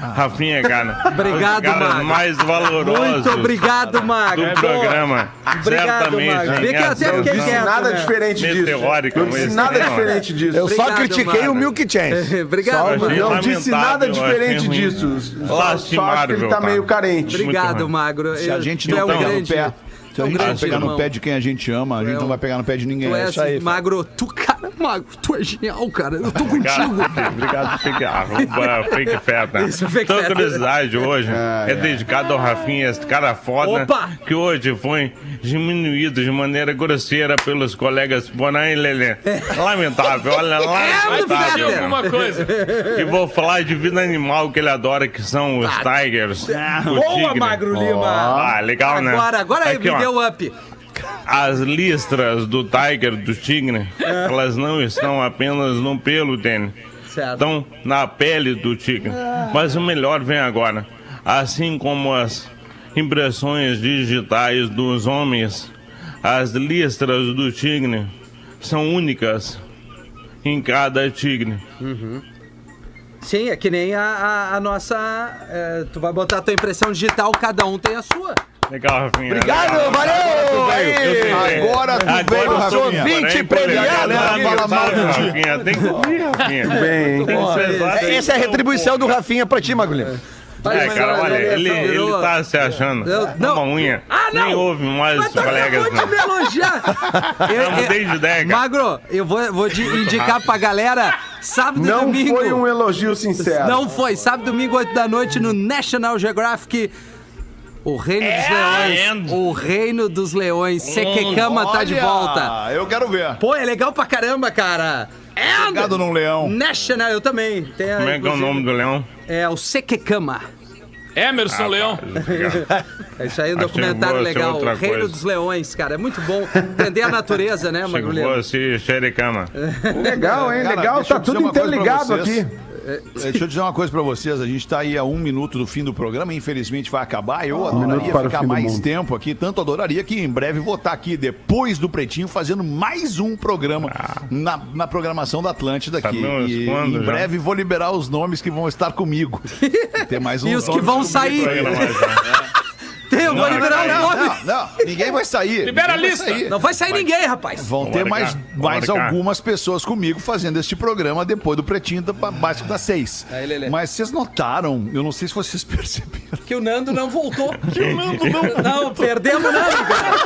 Speaker 8: Rafinha, cara. [laughs]
Speaker 6: Obrigado, Magro.
Speaker 8: mais valorosos
Speaker 6: Muito obrigado, Magro.
Speaker 8: do programa.
Speaker 6: Obrigado,
Speaker 8: Certamente.
Speaker 6: Magro. Vê que eu até fiquei
Speaker 4: Não disse
Speaker 6: quieto,
Speaker 4: nada
Speaker 6: né?
Speaker 4: diferente disso. Não disse nada diferente disso.
Speaker 9: Eu só critiquei o Milk Chance. [laughs]
Speaker 6: Obrigado,
Speaker 8: achei
Speaker 4: Não disse nada diferente disso. Só, só acho que ele tá meio carente.
Speaker 6: Obrigado. Magro.
Speaker 3: Se a
Speaker 6: Eu-
Speaker 3: gente não
Speaker 6: é um
Speaker 3: pegar no
Speaker 6: grande,
Speaker 3: pé, se
Speaker 6: é
Speaker 3: a gente não
Speaker 6: grande
Speaker 3: pegar no
Speaker 6: irmão.
Speaker 3: pé de quem a gente ama, a gente
Speaker 6: É
Speaker 3: não
Speaker 6: um-
Speaker 3: vai pegar no pé de ninguém.
Speaker 6: Tu
Speaker 3: É
Speaker 6: és,
Speaker 3: isso aí.
Speaker 6: Magro, tu, cara, Magro, tu é genial, cara. Eu tô contigo. [laughs]
Speaker 8: obrigado, fake, arroba fake feta. [laughs]
Speaker 6: Isso, fake
Speaker 8: então, a
Speaker 6: feta.
Speaker 8: curiosidade hoje é dedicado ao Rafinha, esse cara foda,
Speaker 6: Opa!
Speaker 8: que hoje foi diminuído de maneira grosseira pelos colegas Bonan e Lelê. Lamentável, olha,
Speaker 6: É,
Speaker 8: lamentável. Cara.
Speaker 5: alguma coisa.
Speaker 8: E vou falar de vida animal que ele adora, que são os Tigers. o
Speaker 6: Ah, Boa,
Speaker 8: tigre.
Speaker 6: Magro Lima.
Speaker 8: Ah, legal, né?
Speaker 6: Agora, agora
Speaker 8: Aqui,
Speaker 6: me
Speaker 8: ó.
Speaker 6: deu up.
Speaker 8: As listras do Tiger, do tigre, elas não estão apenas no pelo dele.
Speaker 6: Certo.
Speaker 8: Estão na pele do tigre. Mas o melhor vem agora. Assim como as impressões digitais dos homens, as listras do tigre são únicas em cada tigre.
Speaker 6: Sim, é que nem a, a- a nossa. é, tu vai botar a tua impressão digital, cada um tem a sua.
Speaker 8: Legal, Rafinha.
Speaker 9: Obrigado,
Speaker 8: legal.
Speaker 9: valeu!
Speaker 8: Aí.
Speaker 3: Agora tu veio,
Speaker 8: eu sou
Speaker 3: Rafinha.
Speaker 9: Ouvinte
Speaker 8: Porém,
Speaker 9: premiado,
Speaker 8: Rafinha. Tem que ouvir, Rafinha.
Speaker 4: Bem.
Speaker 9: Essa é a retribuição do Rafinha pra ti, Magro Lima.
Speaker 8: É, cara, olha, ele, ele tá se achando.
Speaker 6: Eu- não.
Speaker 8: Uma unha.
Speaker 6: Ah, não!
Speaker 8: Nem ouve mais
Speaker 6: Mas
Speaker 8: os colegas,
Speaker 6: acabou de
Speaker 8: não.
Speaker 6: me elogiar. [laughs]
Speaker 8: Eu mudei de ideia, cara.
Speaker 6: Magro, eu vou, vou de- indicar pra galera, sábado e
Speaker 4: Não
Speaker 6: domingo.
Speaker 4: foi um elogio sincero.
Speaker 6: Não foi. Sábado e domingo, 8 da noite, no National Geographic. O Reino dos Leões. O Reino dos Leões. Sequecama tá de volta.
Speaker 3: Eu quero ver.
Speaker 6: Pô, é legal pra caramba, cara. And
Speaker 3: Chegado num leão.
Speaker 6: National, eu também. Tem a-
Speaker 8: Como é que é o nome do leão?
Speaker 6: É o Sequecama.
Speaker 5: Emerson Leão. [laughs]
Speaker 6: É isso aí, um documentário legal. O Reino
Speaker 8: coisa.
Speaker 6: dos Leões, cara. É muito bom entender a natureza, né,
Speaker 8: Se
Speaker 6: Magulho?
Speaker 8: fosse.
Speaker 4: Legal, hein?
Speaker 3: Cara,
Speaker 4: Legal, tá tudo interligado aqui.
Speaker 3: É, Deixa eu dizer uma coisa pra vocês. A gente tá aí a um minuto do fim do programa. Infelizmente vai acabar. Eu
Speaker 4: minuto
Speaker 3: adoraria
Speaker 4: para o
Speaker 3: ficar mais tempo aqui. Tanto adoraria que em breve vou estar aqui depois do Pretinho fazendo mais um programa na, na programação da Atlântida aqui.
Speaker 8: Sabemos
Speaker 3: E
Speaker 8: quando
Speaker 3: em
Speaker 8: já.
Speaker 3: breve vou liberar os nomes que vão estar comigo. [laughs] Tem mais um
Speaker 6: E os que vão sair. [laughs] Tem, eu vou liberar os
Speaker 3: Não,
Speaker 6: nomes.
Speaker 3: não, não, ninguém vai sair. [laughs]
Speaker 5: Libera a
Speaker 3: vai
Speaker 5: lista.
Speaker 3: sair.
Speaker 6: Não vai sair ninguém, rapaz.
Speaker 3: Vão ter mais, mais algumas pessoas comigo fazendo este programa depois do Pretinho da Básico das seis.
Speaker 6: Aí.
Speaker 3: Mas vocês notaram, eu não sei se vocês [laughs] perceberam.
Speaker 6: Que o Nando não voltou. [laughs] Que o Nando não Não, perdemos o Nando, cara.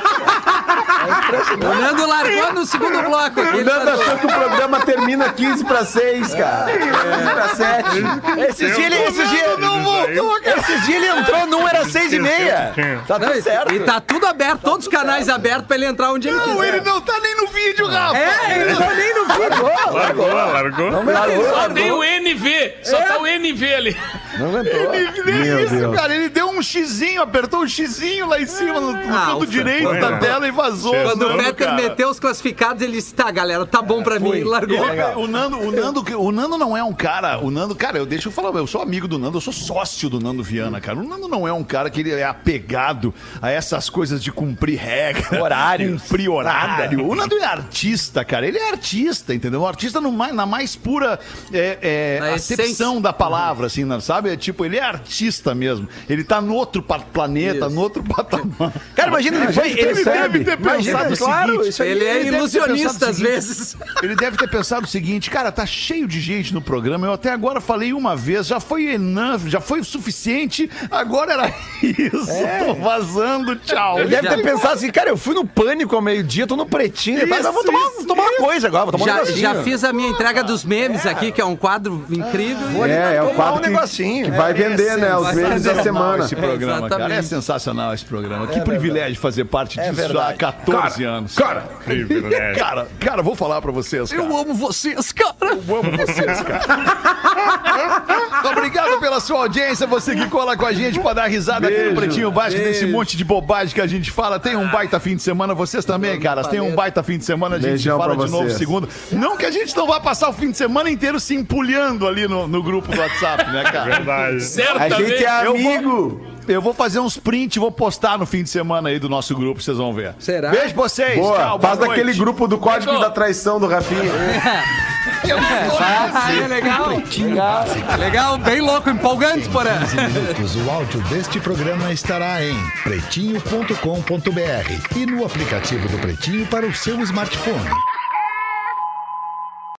Speaker 6: O Nando largou no segundo bloco. aqui,
Speaker 4: O Nando achou que o programa termina 15 para 6, cara. 15 para 7.
Speaker 9: Esses dias ele, esses dias,
Speaker 8: não voltou,
Speaker 9: esses dias ele entrou num, era seis e meia. Tá
Speaker 6: Não,
Speaker 9: tudo
Speaker 6: e-
Speaker 9: certo.
Speaker 6: E tá tudo aberto, todos os canais abertos pra ele entrar onde ele
Speaker 3: Não,
Speaker 6: quiser.
Speaker 3: ele não tá nem no vídeo, Rafa!
Speaker 6: É, ele tá nem no vídeo.
Speaker 8: Largou, largou.
Speaker 5: Só tem o NV. Só tá o NV ali.
Speaker 3: Nem
Speaker 4: Meu
Speaker 3: isso,
Speaker 4: Deus.
Speaker 3: cara. Ele deu um xizinho, apertou um xizinho lá em cima, no, no
Speaker 6: Ah,
Speaker 3: canto direito
Speaker 8: Fe-
Speaker 3: da
Speaker 8: Foi,
Speaker 3: tela e vazou.
Speaker 6: Quando o
Speaker 3: Nando, cara.
Speaker 6: meteu os classificados, ele disse, tá, galera, tá bom pra mim. E largou.
Speaker 3: O Nando, o, Nando, o Nando não é um cara. O Nando, cara, eu deixa eu falar, eu sou amigo do Nando, eu sou sócio do Nando Viana, cara. O Nando não é um cara que ele é apegado a essas coisas de cumprir regra, [laughs]
Speaker 9: Horários.
Speaker 3: cumprir horário. O Nando é artista, cara. Ele é artista, entendeu? Um artista no na mais pura é, é, acepção da palavra, assim, sabe? É tipo, ele é artista mesmo. Ele tá no outro planeta, no outro patamar. [laughs]
Speaker 9: Cara, imagina, ele foi.
Speaker 3: Ele
Speaker 9: Ele
Speaker 3: deve ter
Speaker 9: Imagina,
Speaker 3: pensado o seguinte.
Speaker 9: isso aí
Speaker 6: Ele é ilusionista às vezes. [laughs]
Speaker 3: Ele deve ter pensado o seguinte, cara, tá cheio de gente no programa. Eu até agora falei uma vez, já foi enough, já foi o suficiente. Agora era isso. Tô vazando, tchau.
Speaker 9: Ele deve ter pensado assim, cara, eu fui no pânico ao meio-dia, tô no pretinho. tá?
Speaker 3: Isso,
Speaker 9: vou tomar,
Speaker 3: isso,
Speaker 9: vou tomar uma coisa agora, vou tomar um
Speaker 6: Já,
Speaker 9: negocinho.
Speaker 6: já fiz a minha entrega dos memes aqui, que é um quadro incrível.
Speaker 4: É, é o quadro
Speaker 9: um
Speaker 4: que,
Speaker 9: negocinho.
Speaker 4: que vai vender, né? Os
Speaker 6: vai
Speaker 4: memes
Speaker 6: fazer
Speaker 4: da semana.
Speaker 3: esse programa, cara. É sensacional esse programa. que privilégio fazer parte disso há
Speaker 9: verdade.
Speaker 3: 14 anos.
Speaker 4: Cara,
Speaker 8: Privilégio. [laughs]
Speaker 3: Cara, cara, vou falar pra vocês, cara.
Speaker 6: Eu amo vocês, cara.
Speaker 3: Eu amo vocês, cara. [laughs] [laughs] Obrigado pela sua audiência, você que cola com a gente pra dar risada aqui no
Speaker 4: Beijo.
Speaker 3: Pretinho Básico, desse monte de bobagem que a gente fala. Tem um baita fim de semana, vocês também, caras. Tem um baita fim de semana, a gente
Speaker 4: Beijão
Speaker 3: fala de novo
Speaker 4: vocês.
Speaker 3: segunda. Não que a gente não vá passar o fim de semana inteiro se empulhando ali no, no grupo do WhatsApp, né, cara? [laughs]
Speaker 8: Verdade.
Speaker 4: a
Speaker 5: Certamente.
Speaker 4: gente é
Speaker 3: Eu vou-
Speaker 4: amigo.
Speaker 3: Eu vou fazer uns print e vou postar no fim de semana aí do nosso grupo, vocês vão ver.
Speaker 6: Será?
Speaker 3: Beijo pra vocês.
Speaker 4: Boa,
Speaker 3: tchau,
Speaker 4: faz
Speaker 3: boa
Speaker 4: daquele
Speaker 3: noite.
Speaker 4: grupo do Código da Traição do Rafinha. [laughs]
Speaker 6: Ah, é legal. Legal, bem louco, empolgante, porém.
Speaker 1: 15 minutos. O áudio deste programa estará em pretinho.com.br e no aplicativo do Pretinho para o seu smartphone.